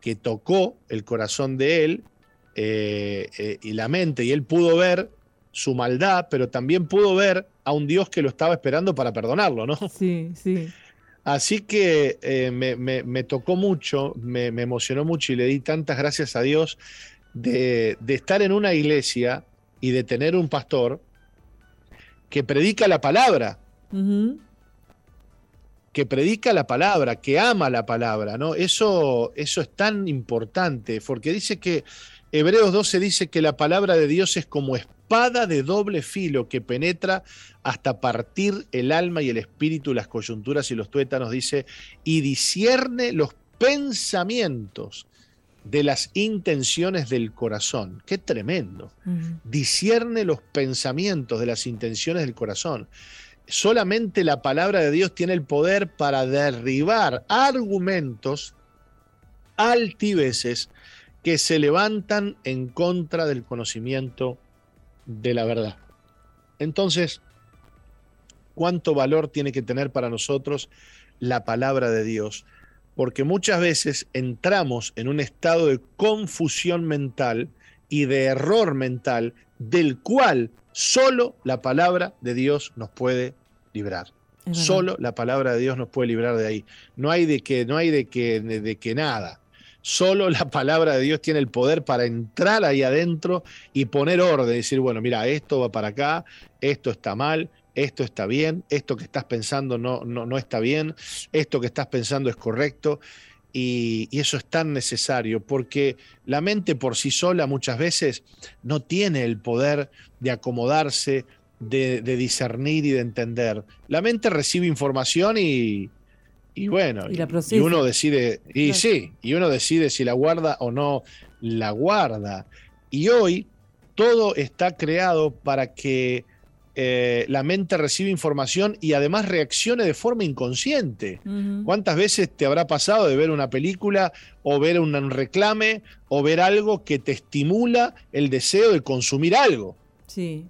que tocó el corazón de él eh, eh, y la mente, y él pudo ver su maldad, pero también pudo ver a un Dios que lo estaba esperando para perdonarlo, ¿no? Sí, sí. Así que eh, me, me- me tocó mucho, me, me emocionó mucho y le di tantas gracias a Dios de, de estar en una iglesia y de tener un pastor que predica la palabra, que predica la palabra, que ama la palabra, ¿no? Eso, eso es tan importante, porque dice que Hebreos 12 dice que la palabra de Dios es como espada de doble filo que penetra hasta partir el alma y el espíritu, las coyunturas y los tuétanos, dice, y discierne los pensamientos de las intenciones del corazón. Qué tremendo Ujú. discierne los pensamientos de las intenciones del corazón. Solamente la palabra de Dios tiene el poder para derribar argumentos altiveces que se levantan en contra del conocimiento de la verdad. Entonces, ¿cuánto valor tiene que tener para nosotros la palabra de Dios? Porque muchas veces entramos en un estado de confusión mental y de error mental del cual solo la palabra de Dios nos puede librar. Solo la palabra de Dios nos puede librar de ahí. No hay de que, no hay de que, de, de que nada. Solo la palabra de Dios tiene el poder para entrar ahí adentro y poner orden, decir, bueno, mira, esto va para acá, esto está mal, esto está bien, esto que estás pensando no, no, no está bien, esto que estás pensando es correcto. Y, y eso es tan necesario porque la mente por sí sola muchas veces no tiene el poder de acomodarse, de, de discernir y de entender. La mente recibe información y, y bueno, Y la y uno decide, y Claro. sí, y uno decide si la guarda o no la guarda. Y hoy todo está creado para que eh, la mente reciba información y además reaccione de forma inconsciente. ¿Cuántas veces te habrá pasado de ver una película o ver un, reclame o ver algo que te estimula el deseo de consumir algo? Sí.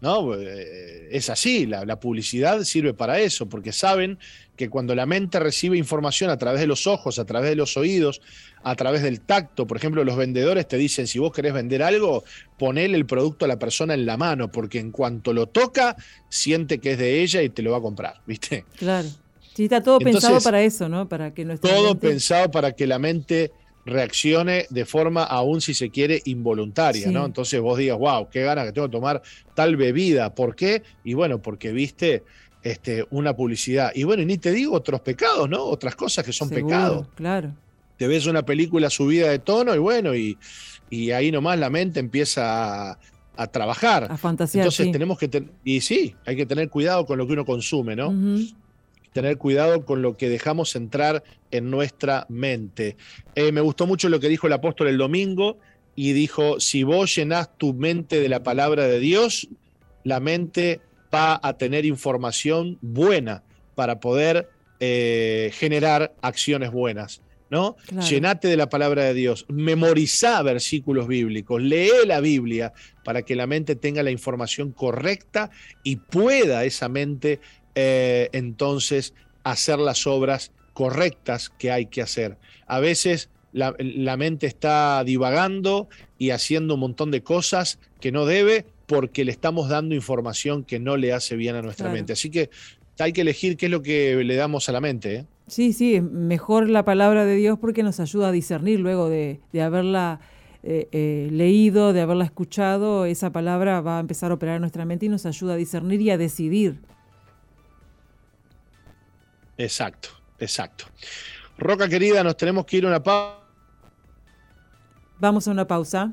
¿no? Eh, Es así, la, la publicidad sirve para eso, porque saben que cuando la mente recibe información a través de los ojos, a través de los oídos, a través del tacto, por ejemplo, los vendedores te dicen, si vos querés vender algo, ponele el producto a la persona en la mano, porque en cuanto lo toca, siente que es de ella y te lo va a comprar, ¿viste? Claro. Sí, está todo Entonces, pensado para eso, ¿no? Para que nuestra Todo mente- pensado para que la mente reaccione de forma, aún si se quiere, involuntaria, Sí. ¿no? Entonces vos digas, wow, qué ganas que tengo de tomar tal bebida. ¿Por qué? Y bueno, porque viste, este, una publicidad. Y bueno, y ni te digo otros pecados, ¿no? Otras cosas que son Seguro, pecados. Claro. Te ves una película subida de tono y bueno, y, y ahí nomás la mente empieza a, a trabajar. A fantasear. Entonces sí. tenemos que, ten- y sí, hay que tener cuidado con lo que uno consume, ¿no? Tener cuidado con lo que dejamos entrar en nuestra mente. Eh, me gustó mucho lo que dijo el apóstol el domingo y dijo, si vos llenás tu mente de la palabra de Dios, la mente va a tener información buena para poder eh, generar acciones buenas. ¿no? Claro. Llenate de la palabra de Dios, memorizá versículos bíblicos, lee la Biblia para que la mente tenga la información correcta y pueda esa mente eh, entonces hacer las obras correctas que hay que hacer. A veces la, la mente está divagando y haciendo un montón de cosas que no debe porque le estamos dando información que no le hace bien a nuestra Claro. mente. Así que hay que elegir qué es lo que le damos a la mente. ¿eh? Sí, sí, mejor la palabra de Dios porque nos ayuda a discernir luego de, de haberla eh, eh, leído, de haberla escuchado, esa palabra va a empezar a operar en nuestra mente y nos ayuda a discernir y a decidir. Exacto, exacto. Roca querida, nos tenemos que ir a una pausa. Vamos a una pausa.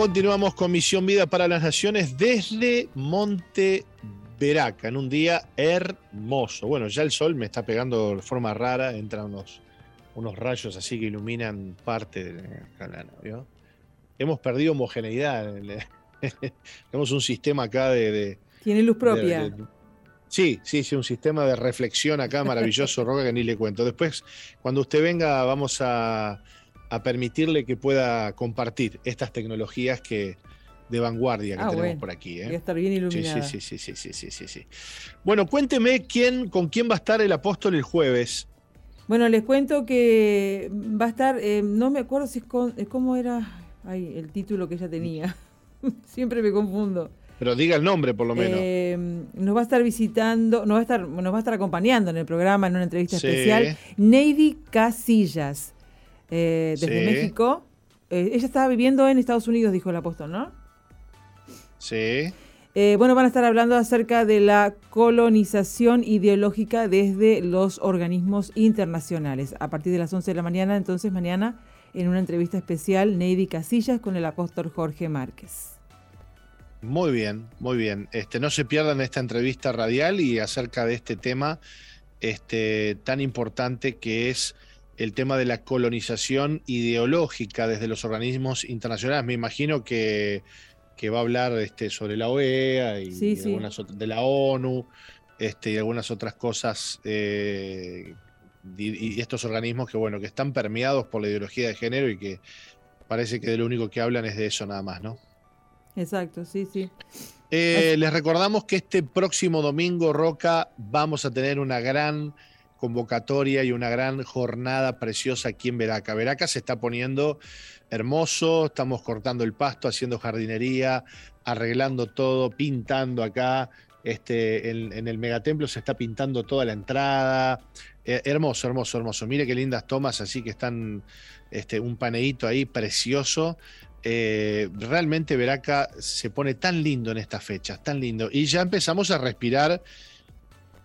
Continuamos con Misión Vida para las Naciones desde Monte Veraca, en un día hermoso. Bueno, ya el sol me está pegando de forma rara, entran unos, unos rayos así que iluminan parte del canal. ¿vio? Hemos perdido homogeneidad. Tenemos un sistema acá de- de, Tiene luz propia. de- de- sí, sí, sí, un sistema de reflexión acá maravilloso, Roca, que ni le cuento. Después, cuando usted venga, vamos a, a permitirle que pueda compartir estas tecnologías que de vanguardia que Ah, tenemos bueno. por aquí. Voy a ¿eh? estar bien Sí, iluminada. sí, sí, sí, sí, sí, sí, sí. Bueno, cuénteme quién, con quién va a estar el apóstol el jueves. Bueno, les cuento que va a estar, eh, no me acuerdo si es con, eh, cómo era ay, el título que ella tenía. Siempre me confundo. Pero diga el nombre por lo menos. Eh, nos va a estar visitando, nos va a estar, nos va a estar acompañando en el programa en una entrevista Sí. especial, Navy Casillas, eh, desde Sí. México. Eh, ella estaba viviendo en Estados Unidos, dijo el apóstol, ¿no? Sí. Eh, bueno, van a estar hablando acerca de la colonización ideológica desde los organismos internacionales. A partir de las 11 de la mañana, entonces mañana, en una entrevista especial, Navy Casillas con el apóstol Jorge Márquez. Muy bien, muy bien. Este, no se pierdan esta entrevista radial y acerca de este tema este, tan importante que es el tema de la colonización ideológica desde los organismos internacionales. Me imagino que, que va a hablar este, sobre la OEA y Sí, sí. algunas otras- de la ONU este, y algunas otras cosas. eh, y, y estos organismos que, bueno, que están permeados por la ideología de género y que parece que de lo único que hablan es de eso nada más, ¿no? Exacto, sí, sí. Eh, les recordamos que este próximo domingo, Roca, vamos a tener una gran convocatoria y una gran jornada preciosa aquí en Veraca. Veraca se está poniendo hermoso, estamos cortando el pasto, haciendo jardinería, arreglando todo, pintando acá. Este, en, el megatemplo se está pintando toda la entrada. Eh, hermoso, hermoso, hermoso. Mire qué lindas tomas, así que están este, un paneíto ahí precioso. Eh, realmente Veraca se pone tan lindo en estas fechas, tan lindo. Y ya empezamos a respirar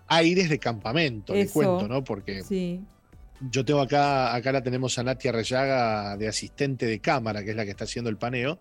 aires de campamento, le Eso. cuento, ¿no? Porque Sí, yo tengo acá, acá la tenemos a Natia Reyaga de asistente de cámara, que es la que está haciendo el paneo,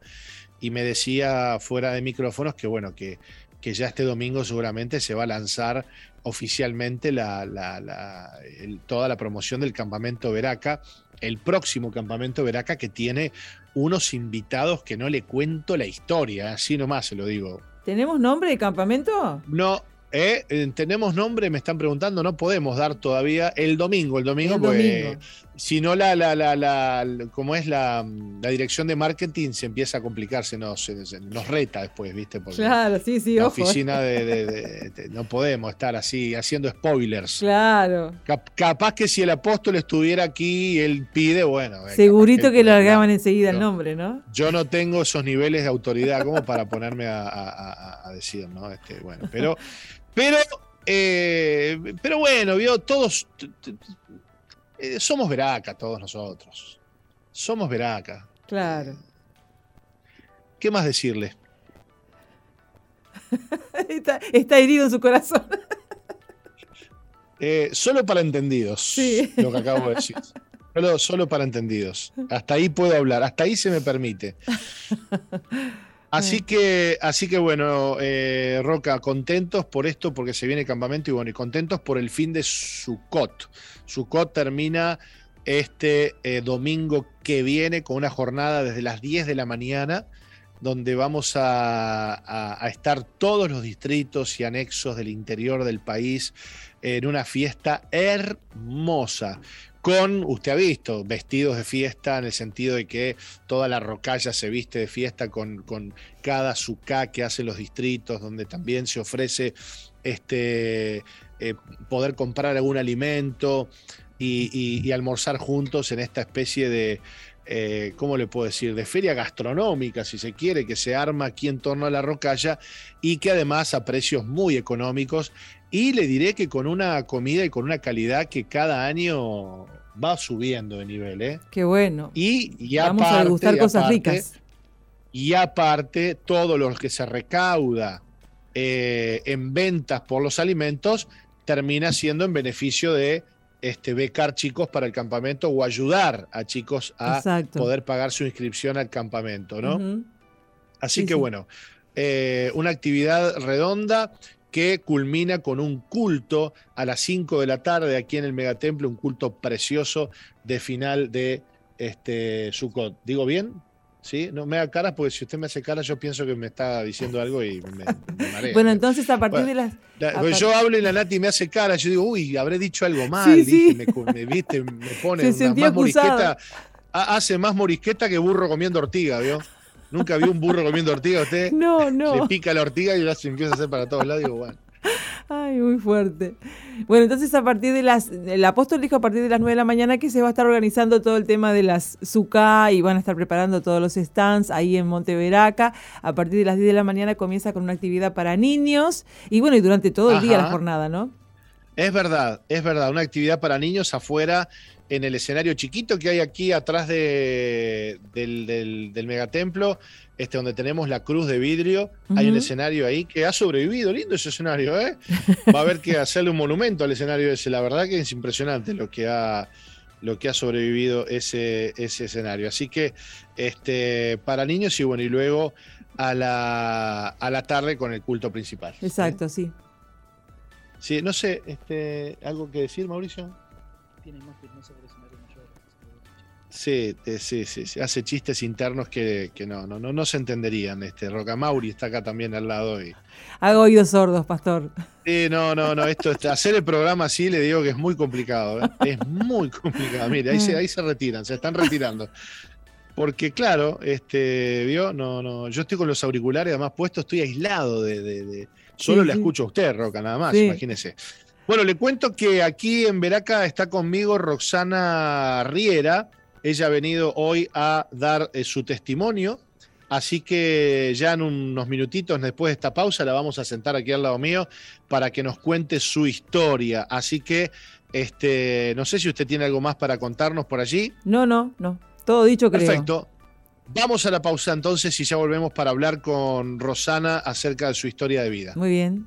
y me decía fuera de micrófonos que bueno, que, que ya este domingo seguramente se va a lanzar oficialmente la, la- la- el- toda la promoción del campamento Veraca, el próximo campamento Veraca que tiene unos invitados que no le cuento la historia, así nomás se lo digo. ¿Tenemos nombre de campamento? No, eh, eh, tenemos nombre, me están preguntando, no podemos dar todavía el domingo, el domingo, El domingo. si no la, la, la, la- como es la, la dirección de marketing se empieza a complicarse, nos, se- se- nos reta después, ¿viste? Porque Claro, sí, sí, la ojo. oficina de, de- de- de- no podemos estar así haciendo spoilers. Claro. Cap- capaz que si el apóstol estuviera aquí y él pide, bueno. Segurito que él puede largaban enseguida el No. nombre, ¿no? Yo no tengo esos niveles de autoridad como para ponerme a, a- a- a decir, ¿no? Este, bueno, pero, pero, eh, pero bueno, vio, todos eh, somos veraca, todos nosotros. Somos veraca. Claro. ¿Qué más decirle? está, está herido en su corazón. Eh, solo para entendidos, Sí. lo que acabo de decir. Solo, solo para entendidos. Hasta ahí puedo hablar, hasta ahí se me permite. Así que, así que bueno, eh, Roca, contentos por esto, porque se viene el campamento y bueno, y contentos por el fin de Sukkot. Sukkot termina este eh, domingo que viene con una jornada desde las 10 de la mañana, donde vamos a, a- a estar todos los distritos y anexos del interior del país en una fiesta hermosa. Con, usted ha visto, vestidos de fiesta en el sentido de que toda la rocalla se viste de fiesta con, con cada sucá que hacen los distritos, donde también se ofrece este, eh, poder comprar algún alimento y, almorzar juntos en esta especie de, eh, ¿cómo le puedo decir?, de feria gastronómica, si se quiere, que se arma aquí en torno a la rocalla y que además a precios muy económicos y le diré que con una comida y con una calidad que cada año va subiendo de nivel, ¿eh? Qué bueno. Y, y Vamos aparte, a degustar cosas aparte- ricas. Y aparte, todo lo que se recauda eh, en ventas por los alimentos termina siendo en beneficio de este, becar chicos para el campamento o ayudar a chicos a Exacto. poder pagar su inscripción al campamento, ¿no? Así Sí, que sí. bueno, eh, una actividad redonda que culmina con un culto a las 5 de la tarde aquí en el Megatemplo, un culto precioso de final de este Sukkot. ¿Digo bien? ¿Sí? No me haga caras porque si usted me hace caras yo pienso que me está diciendo algo y me, me marea. Bueno, entonces a partir Bueno, de las... La- pues yo hablo y la Nati me hace cara, yo digo, uy, habré dicho algo mal, Sí, dije, sí. me, viste, me pone Se una- más morisqueta, ha- hace más morisqueta que burro comiendo ortiga, ¿vio? Nunca vi un burro comiendo ortiga, usted No, le no. pica la ortiga y ya se empieza a hacer para todos lados, digo, bueno. Ay, muy fuerte. Bueno, entonces a partir de las, el apóstol dijo a partir de las 9 de la mañana que se va a estar organizando todo el tema de las SUCA y van a estar preparando todos los stands ahí en Monteveraca. A partir de las 10 de la mañana comienza con una actividad para niños y bueno, y durante todo el día la jornada, ¿no? Es verdad, es verdad, una actividad para niños afuera en el escenario chiquito que hay aquí atrás de- del, del- del megatemplo, este, donde tenemos la cruz de vidrio. Hay un escenario ahí que ha sobrevivido, lindo ese escenario, ¿eh? Va a haber que hacerle un monumento al escenario ese. La verdad que es impresionante lo que ha, lo que ha sobrevivido ese, ese escenario. Así que este, para niños y bueno, y luego a la, a la tarde con el culto principal. ¿eh? Exacto, sí. Sí, no sé, este, ¿algo que decir, Mauricio? Tiene más Sí, sí, sí, sí, hace chistes internos que, que no, no, no, no se entenderían. Este, Rocamauri está acá también al lado. Y, Hago oídos sordos, pastor. sí, no, no, no, esto, hacer el programa así le digo que es muy complicado, ¿eh? es muy complicado. Mire, ahí se, ahí se retiran, se están retirando. Porque claro, este, vio, no, no, yo estoy con los auriculares además puestos, estoy aislado de, de- de- solo Sí, la sí. escucho a usted, Roca, nada más, Sí. imagínese. Bueno, le cuento que aquí en Veraca está conmigo Roxana Riera. Ella ha venido hoy a dar eh, su testimonio. Así que ya en unos minutitos después de esta pausa la vamos a sentar aquí al lado mío para que nos cuente su historia. Así que este, no sé si usted tiene algo más para contarnos por allí. No, no, no. Todo dicho, creo. Perfecto. Vamos a la pausa entonces y ya volvemos para hablar con Rosana acerca de su historia de vida. Muy bien.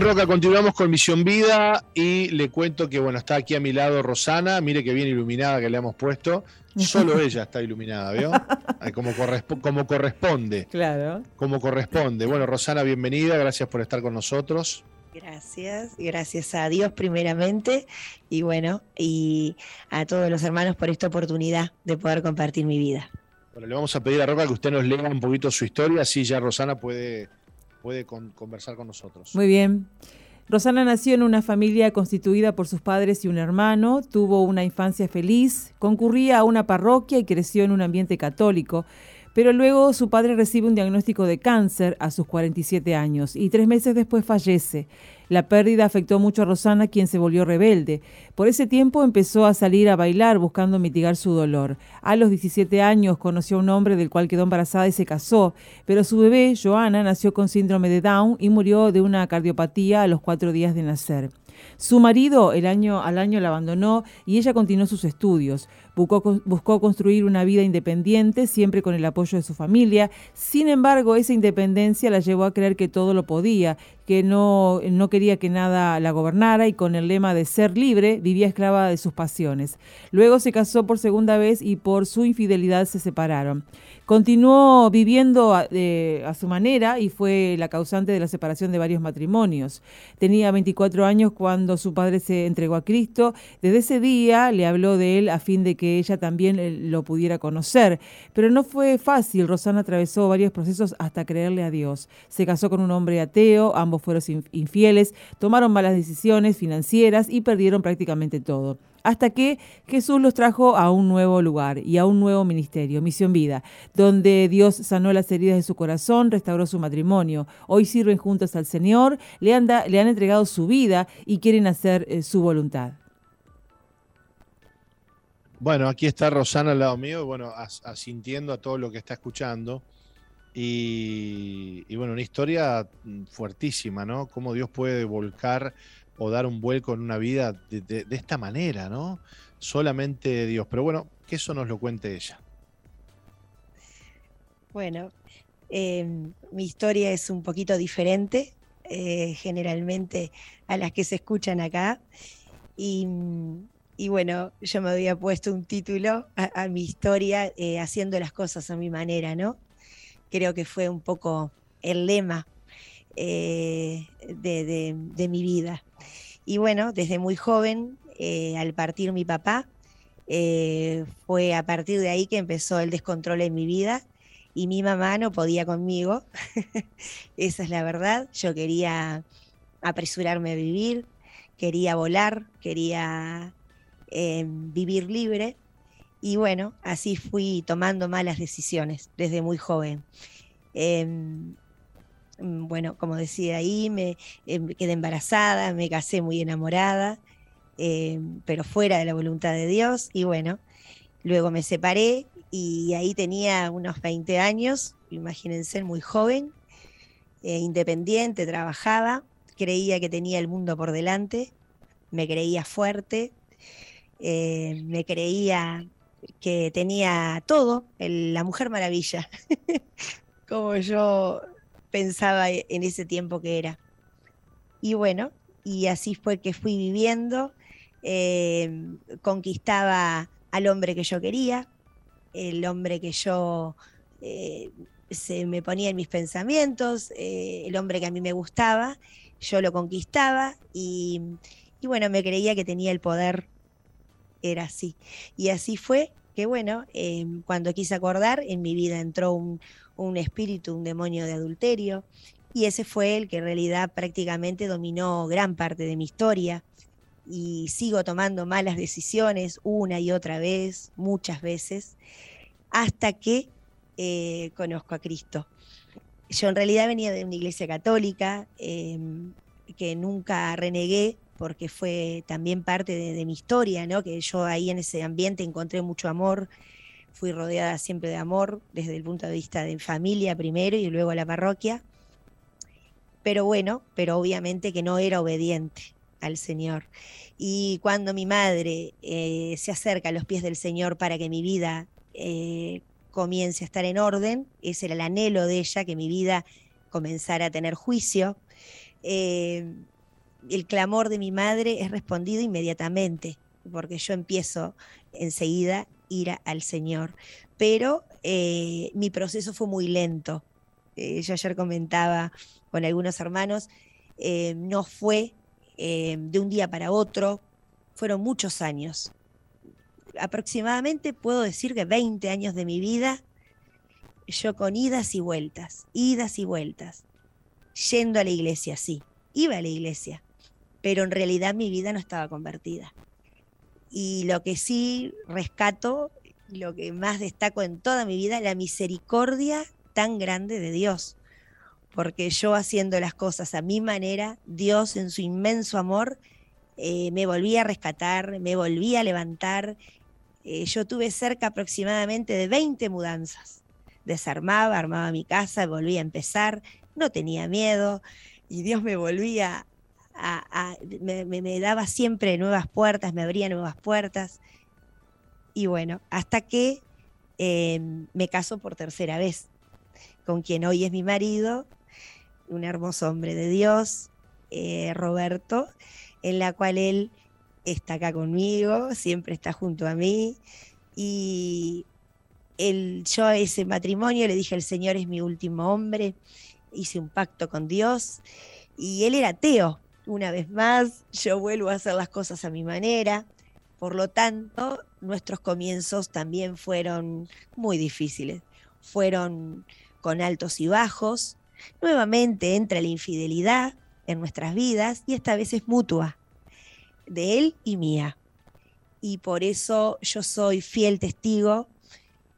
Roca, continuamos con Misión Vida y le cuento que, bueno, está aquí a mi lado Rosana, mire que bien iluminada que le hemos puesto. Solo ella está iluminada, ¿vio? Como, como corresponde, Claro. como corresponde. Bueno, Rosana, bienvenida, gracias por estar con nosotros. Gracias, gracias a Dios primeramente y bueno, y a todos los hermanos por esta oportunidad de poder compartir mi vida. Bueno, le vamos a pedir a Roca que usted nos lea un poquito su historia, así ya Rosana puede, puede con- conversar con nosotros. Muy bien. Rosana nació en una familia constituida por sus padres y un hermano, tuvo una infancia feliz, concurría a una parroquia y creció en un ambiente católico, Pero luego su padre recibe un diagnóstico de cáncer a sus 47 años y tres meses después fallece. La pérdida afectó mucho a Rosana, quien se volvió rebelde. Por ese tiempo empezó a salir a bailar buscando mitigar su dolor. A los 17 años conoció a un hombre del cual quedó embarazada y se casó, pero su bebé, Joana, nació con síndrome de Down y murió de una cardiopatía a los cuatro días de nacer. Su marido el año, al año la abandonó y ella continuó sus estudios. Buscó, construir una vida independiente, siempre con el apoyo de su familia. Sin embargo, esa independencia la llevó a creer que todo lo podía, que no, no quería que nada la gobernara y con el lema de ser libre vivía esclava de sus pasiones. Luego se casó por segunda vez y por su infidelidad se separaron. Continuó viviendo a, su manera y fue la causante de la separación de varios matrimonios. Tenía 24 años cuando su padre se entregó a Cristo. Desde ese día le habló de él a fin de que ella también eh, lo pudiera conocer. Pero no fue fácil. Rosana atravesó varios procesos hasta creerle a Dios. Se casó con un hombre ateo, ambos fueron infieles, tomaron malas decisiones financieras y perdieron prácticamente todo hasta que Jesús los trajo a un nuevo lugar y a un nuevo ministerio, Misión Vida, donde Dios sanó las heridas de su corazón, restauró su matrimonio. Hoy sirven juntos al Señor, le han, entregado su vida y quieren hacer eh, su voluntad. Bueno, aquí está Rosana al lado mío, bueno, as, asintiendo a todo lo que está escuchando. Y, y, bueno, una historia fuertísima, ¿no? Cómo Dios puede volcar o dar un vuelco en una vida de, esta manera, ¿no? Solamente Dios. Pero bueno, que eso nos lo cuente ella. Bueno, eh, mi historia es un poquito diferente eh, generalmente a las que se escuchan acá. Y, bueno, yo me había puesto un título a, a mi historia eh, haciendo las cosas a mi manera, ¿no? Creo que fue un poco el lema eh, de, de, mi vida. Y bueno, desde muy joven, eh, al partir mi papá, eh, fue a partir de ahí que empezó el descontrol en mi vida y mi mamá no podía conmigo. Esa es la verdad. Yo quería apresurarme a vivir, quería volar, quería vivir libre. Y bueno, así fui tomando malas decisiones desde muy joven. Eh, bueno, como decía ahí, me, eh, me, quedé embarazada, me casé muy enamorada, eh, pero fuera de la voluntad de Dios. Y bueno, luego me separé y ahí tenía unos 20 años, imagínense, muy joven, eh, independiente, trabajaba, creía que tenía el mundo por delante, me creía fuerte, me creía que tenía todo, la mujer maravilla, como yo pensaba e, en ese tiempo que era. Y bueno, y así fue que fui viviendo, eh, conquistaba al hombre que yo quería, el hombre que yo eh, se me ponía en mis pensamientos, eh, el hombre que a mí me gustaba, yo lo conquistaba y, bueno, me creía que tenía el poder, era así. Y así fue que bueno, cuando quise acordar, en mi vida entró un, un espíritu, un demonio de adulterio, y ese fue el que en realidad prácticamente dominó gran parte de mi historia y sigo tomando malas decisiones una y otra vez, muchas veces, hasta que eh, conozco a Cristo. Yo en realidad venía de una iglesia católica eh, que nunca renegué porque fue también parte de, de, mi historia, ¿no? que yo ahí en ese ambiente encontré mucho amor, fui rodeada siempre de amor desde el punto de vista de familia primero y luego la parroquia. Pero bueno, pero obviamente que no era obediente al Señor. Y cuando mi madre eh, se acerca a los pies del Señor para que mi vida eh, comience a estar en orden, ese era el anhelo de ella, que mi vida comenzara a tener juicio, eh, el clamor de mi madre es respondido inmediatamente, porque yo empiezo enseguida ir al Señor. Pero eh, mi proceso fue muy lento. Eh, yo ayer comentaba con algunos hermanos, eh, no fue de un día para otro, fueron muchos años. Aproximadamente puedo decir que 20 años de mi vida, yo con idas y vueltas, idas y vueltas, yendo a la iglesia, sí, iba a la iglesia, pero en realidad mi vida no estaba convertida. Y lo que sí rescato lo que más destaco en toda mi vida, la misericordia tan grande de Dios. Porque yo haciendo las cosas a mi manera, Dios en su inmenso amor eh, me volvía a rescatar, me volvía a levantar. Eh, yo tuve cerca aproximadamente de 20 mudanzas. Desarmaba, armaba mi casa, volvía a empezar, no tenía miedo y Dios me volvía me, daba siempre nuevas puertas, me abría nuevas puertas. Y bueno, hasta que em, me caso por tercera vez, con quien hoy es mi marido, un hermoso hombre de Dios, eh, Roberto, en la cual él está acá conmigo, siempre está junto a mí. Y yo a ese matrimonio le dije, el Señor es mi último hombre, hice un pacto con Dios y él era ateo. Una vez más, yo vuelvo a hacer las cosas a mi manera. Por lo tanto, nuestros comienzos también fueron muy difíciles. Fueron con altos y bajos. Nuevamente entra la infidelidad en nuestras vidas y esta vez es mutua, de él y mía. Y por eso yo soy fiel testigo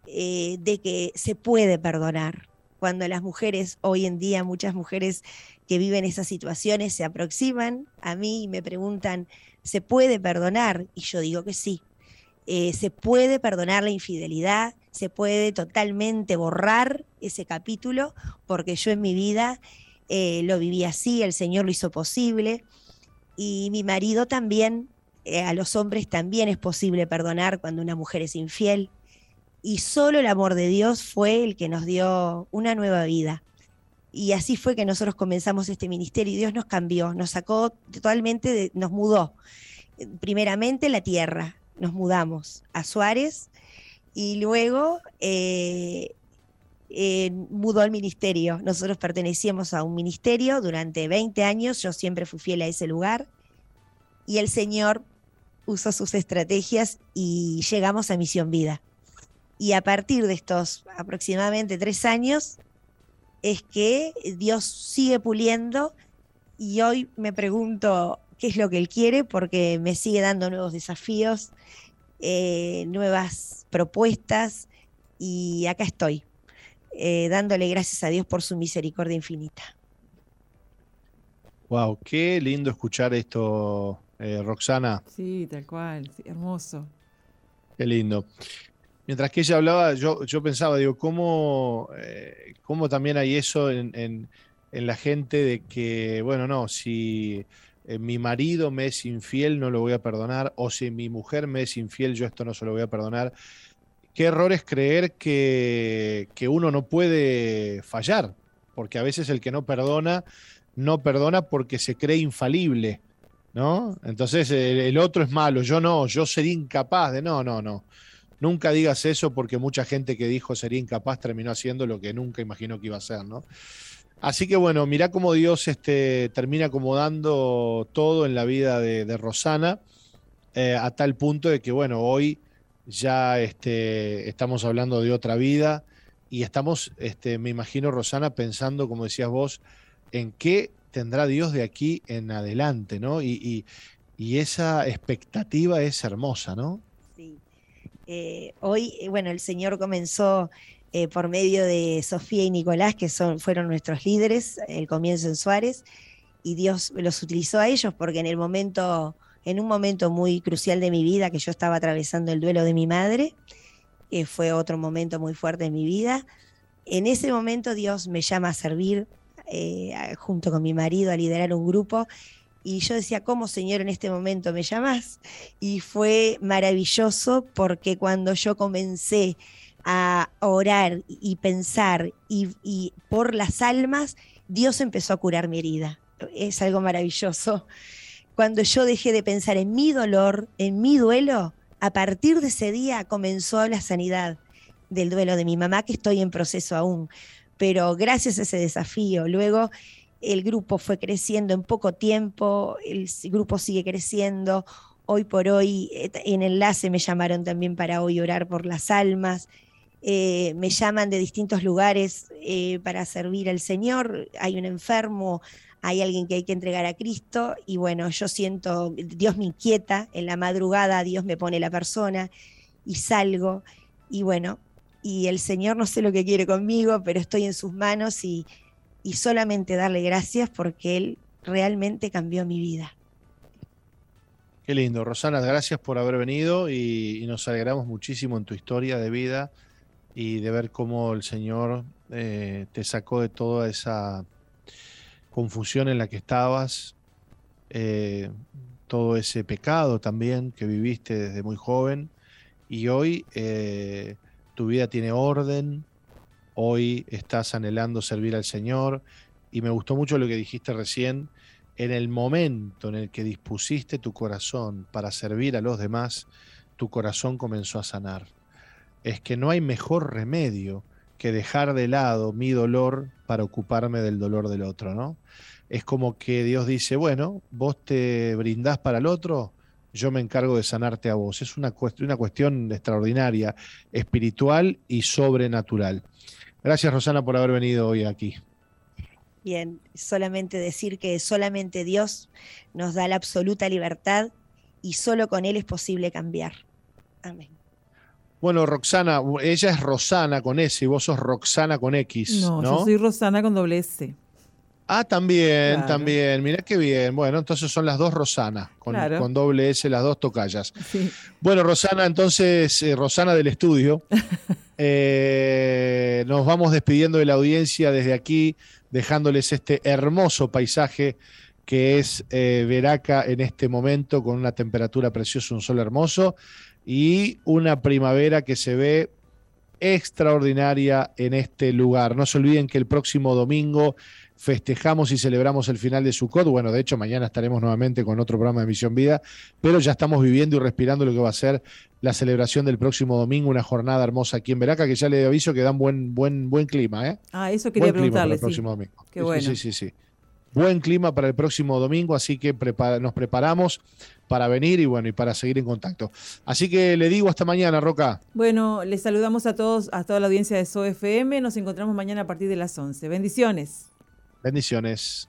eh, de que se puede perdonar. Cuando las mujeres, hoy en día muchas mujeres que viven esas situaciones se aproximan a mí y me preguntan, ¿se puede perdonar? Y yo digo que sí. Eh, se puede perdonar la infidelidad, se puede totalmente borrar ese capítulo, porque yo en mi vida eh, lo viví así, el Señor lo hizo posible, y mi marido también, eh, a los hombres también es posible perdonar cuando una mujer es infiel, y solo el amor de Dios fue el que nos dio una nueva vida. Y así fue que nosotros comenzamos este ministerio y Dios nos cambió, nos sacó totalmente, nos mudó. Primeramente la tierra, nos mudamos a Suárez y luego eh, eh, mudó al ministerio. Nosotros pertenecíamos a un ministerio durante 20 años, yo siempre fui fiel a ese lugar y el Señor usó sus estrategias y llegamos a Misión Vida. Y a partir de estos aproximadamente tres años, es que Dios sigue puliendo y hoy me pregunto qué es lo que Él quiere porque me sigue dando nuevos desafíos, eh, nuevas propuestas y acá estoy, eh, dándole gracias a Dios por su misericordia infinita. Wow, qué lindo escuchar esto, eh, Roxana. Sí, tal cual, hermoso. Qué lindo. Mientras que ella hablaba, yo, yo pensaba, digo, ¿cómo, eh, cómo también hay eso en, la gente de que, bueno, no, si eh, mi marido me es infiel, no lo voy a perdonar, o si mi mujer me es infiel, yo esto no se lo voy a perdonar. Qué error es creer que, uno no puede fallar, porque a veces el que no perdona, no perdona porque se cree infalible, ¿no? Entonces el otro es malo, yo no, yo sería incapaz de, no, no, no. Nunca digas eso porque mucha gente que dijo sería incapaz terminó haciendo lo que nunca imaginó que iba a hacer, ¿no? Así que bueno, mirá cómo Dios este, termina acomodando todo en la vida de, Rosana, eh, a tal punto de que, bueno, hoy ya este, estamos hablando de otra vida y estamos, este, me imagino, Rosana, pensando, como decías vos, en qué tendrá Dios de aquí en adelante, ¿no? y esa expectativa es hermosa, ¿no? Eh, hoy, eh, bueno, el Señor comenzó eh, por medio de Sofía y Nicolás, que son, fueron nuestros líderes, el comienzo en Suárez, y Dios los utilizó a ellos porque en el momento, en un momento muy crucial de mi vida, que yo estaba atravesando el duelo de mi madre, que fue otro momento muy fuerte en mi vida, en ese momento Dios me llama a servir junto con mi marido, a liderar un grupo y yo decía, ¿cómo Señor en este momento me llamas? Y fue maravilloso porque cuando yo comencé a orar y pensar y, por las almas, Dios empezó a curar mi herida. Es algo maravilloso. Cuando yo dejé de pensar en mi dolor, en mi duelo, a partir de ese día comenzó la sanidad del duelo de mi mamá, que estoy en proceso aún. Pero gracias a ese desafío, luego el grupo fue creciendo en poco tiempo, el grupo sigue creciendo. Hoy por hoy eh, en enlace me llamaron también para hoy orar por las almas. Eh, me llaman de distintos lugares eh, para servir al Señor. Hay un enfermo, hay alguien que hay que entregar a Cristo y bueno, yo siento, Dios me inquieta, en la madrugada Dios me pone la persona y salgo y bueno, y el Señor no sé lo que quiere conmigo, pero estoy en sus manos y, y solamente darle gracias porque Él realmente cambió mi vida. Qué lindo, Rosana, gracias por haber venido y, nos alegramos muchísimo en tu historia de vida y de ver cómo el Señor eh, te sacó de toda esa confusión en la que estabas, eh, todo ese pecado también que viviste desde muy joven y hoy eh, tu vida tiene orden, hoy estás anhelando servir al Señor y me gustó mucho lo que dijiste recién, en el momento en el que dispusiste tu corazón para servir a los demás, tu corazón comenzó a sanar. Es que no hay mejor remedio que dejar de lado mi dolor para ocuparme del dolor del otro, ¿no? Es como que Dios dice, bueno, vos te brindás para el otro, yo me encargo de sanarte a vos. Es una, cuest una cuestión extraordinaria, espiritual y sobrenatural. Gracias, Rosana, por haber venido hoy aquí. Bien, solamente decir que solamente Dios nos da la absoluta libertad y solo con Él es posible cambiar. Amén. Bueno, Roxana, ella es Rosana con S y vos sos Roxana con X. No, yo soy Rosana con doble S. Ah, también, claro. también. Mirá qué bien. Bueno, entonces son las dos Rosana, con, claro. con doble S, las dos tocallas. Sí. Bueno, Rosana, entonces, eh, Rosana del estudio. eh, nos vamos despidiendo de la audiencia desde aquí, dejándoles este hermoso paisaje que es eh, Veraca en este momento, con una temperatura preciosa, un sol hermoso y una primavera que se ve extraordinaria en este lugar. No se olviden que el próximo domingo festejamos y celebramos el final de Sukkot. Bueno, de hecho, mañana estaremos nuevamente con otro programa de Misión Vida, pero ya estamos viviendo y respirando lo que va a ser la celebración del próximo domingo, una jornada hermosa aquí en Veraca, que ya le aviso que dan buen, buen, buen clima. ¿eh? Ah, eso quería buen preguntarle. Clima para el próximo sí. domingo. Qué bueno. Sí, sí, sí. sí. Buen clima para el próximo domingo, así que prepara, nos preparamos para venir y bueno, y para seguir en contacto. Así que le digo hasta mañana, Roca. Bueno, les saludamos a todos, a toda la audiencia de SOFM. Nos encontramos mañana a partir de las 11. Bendiciones. Bendiciones.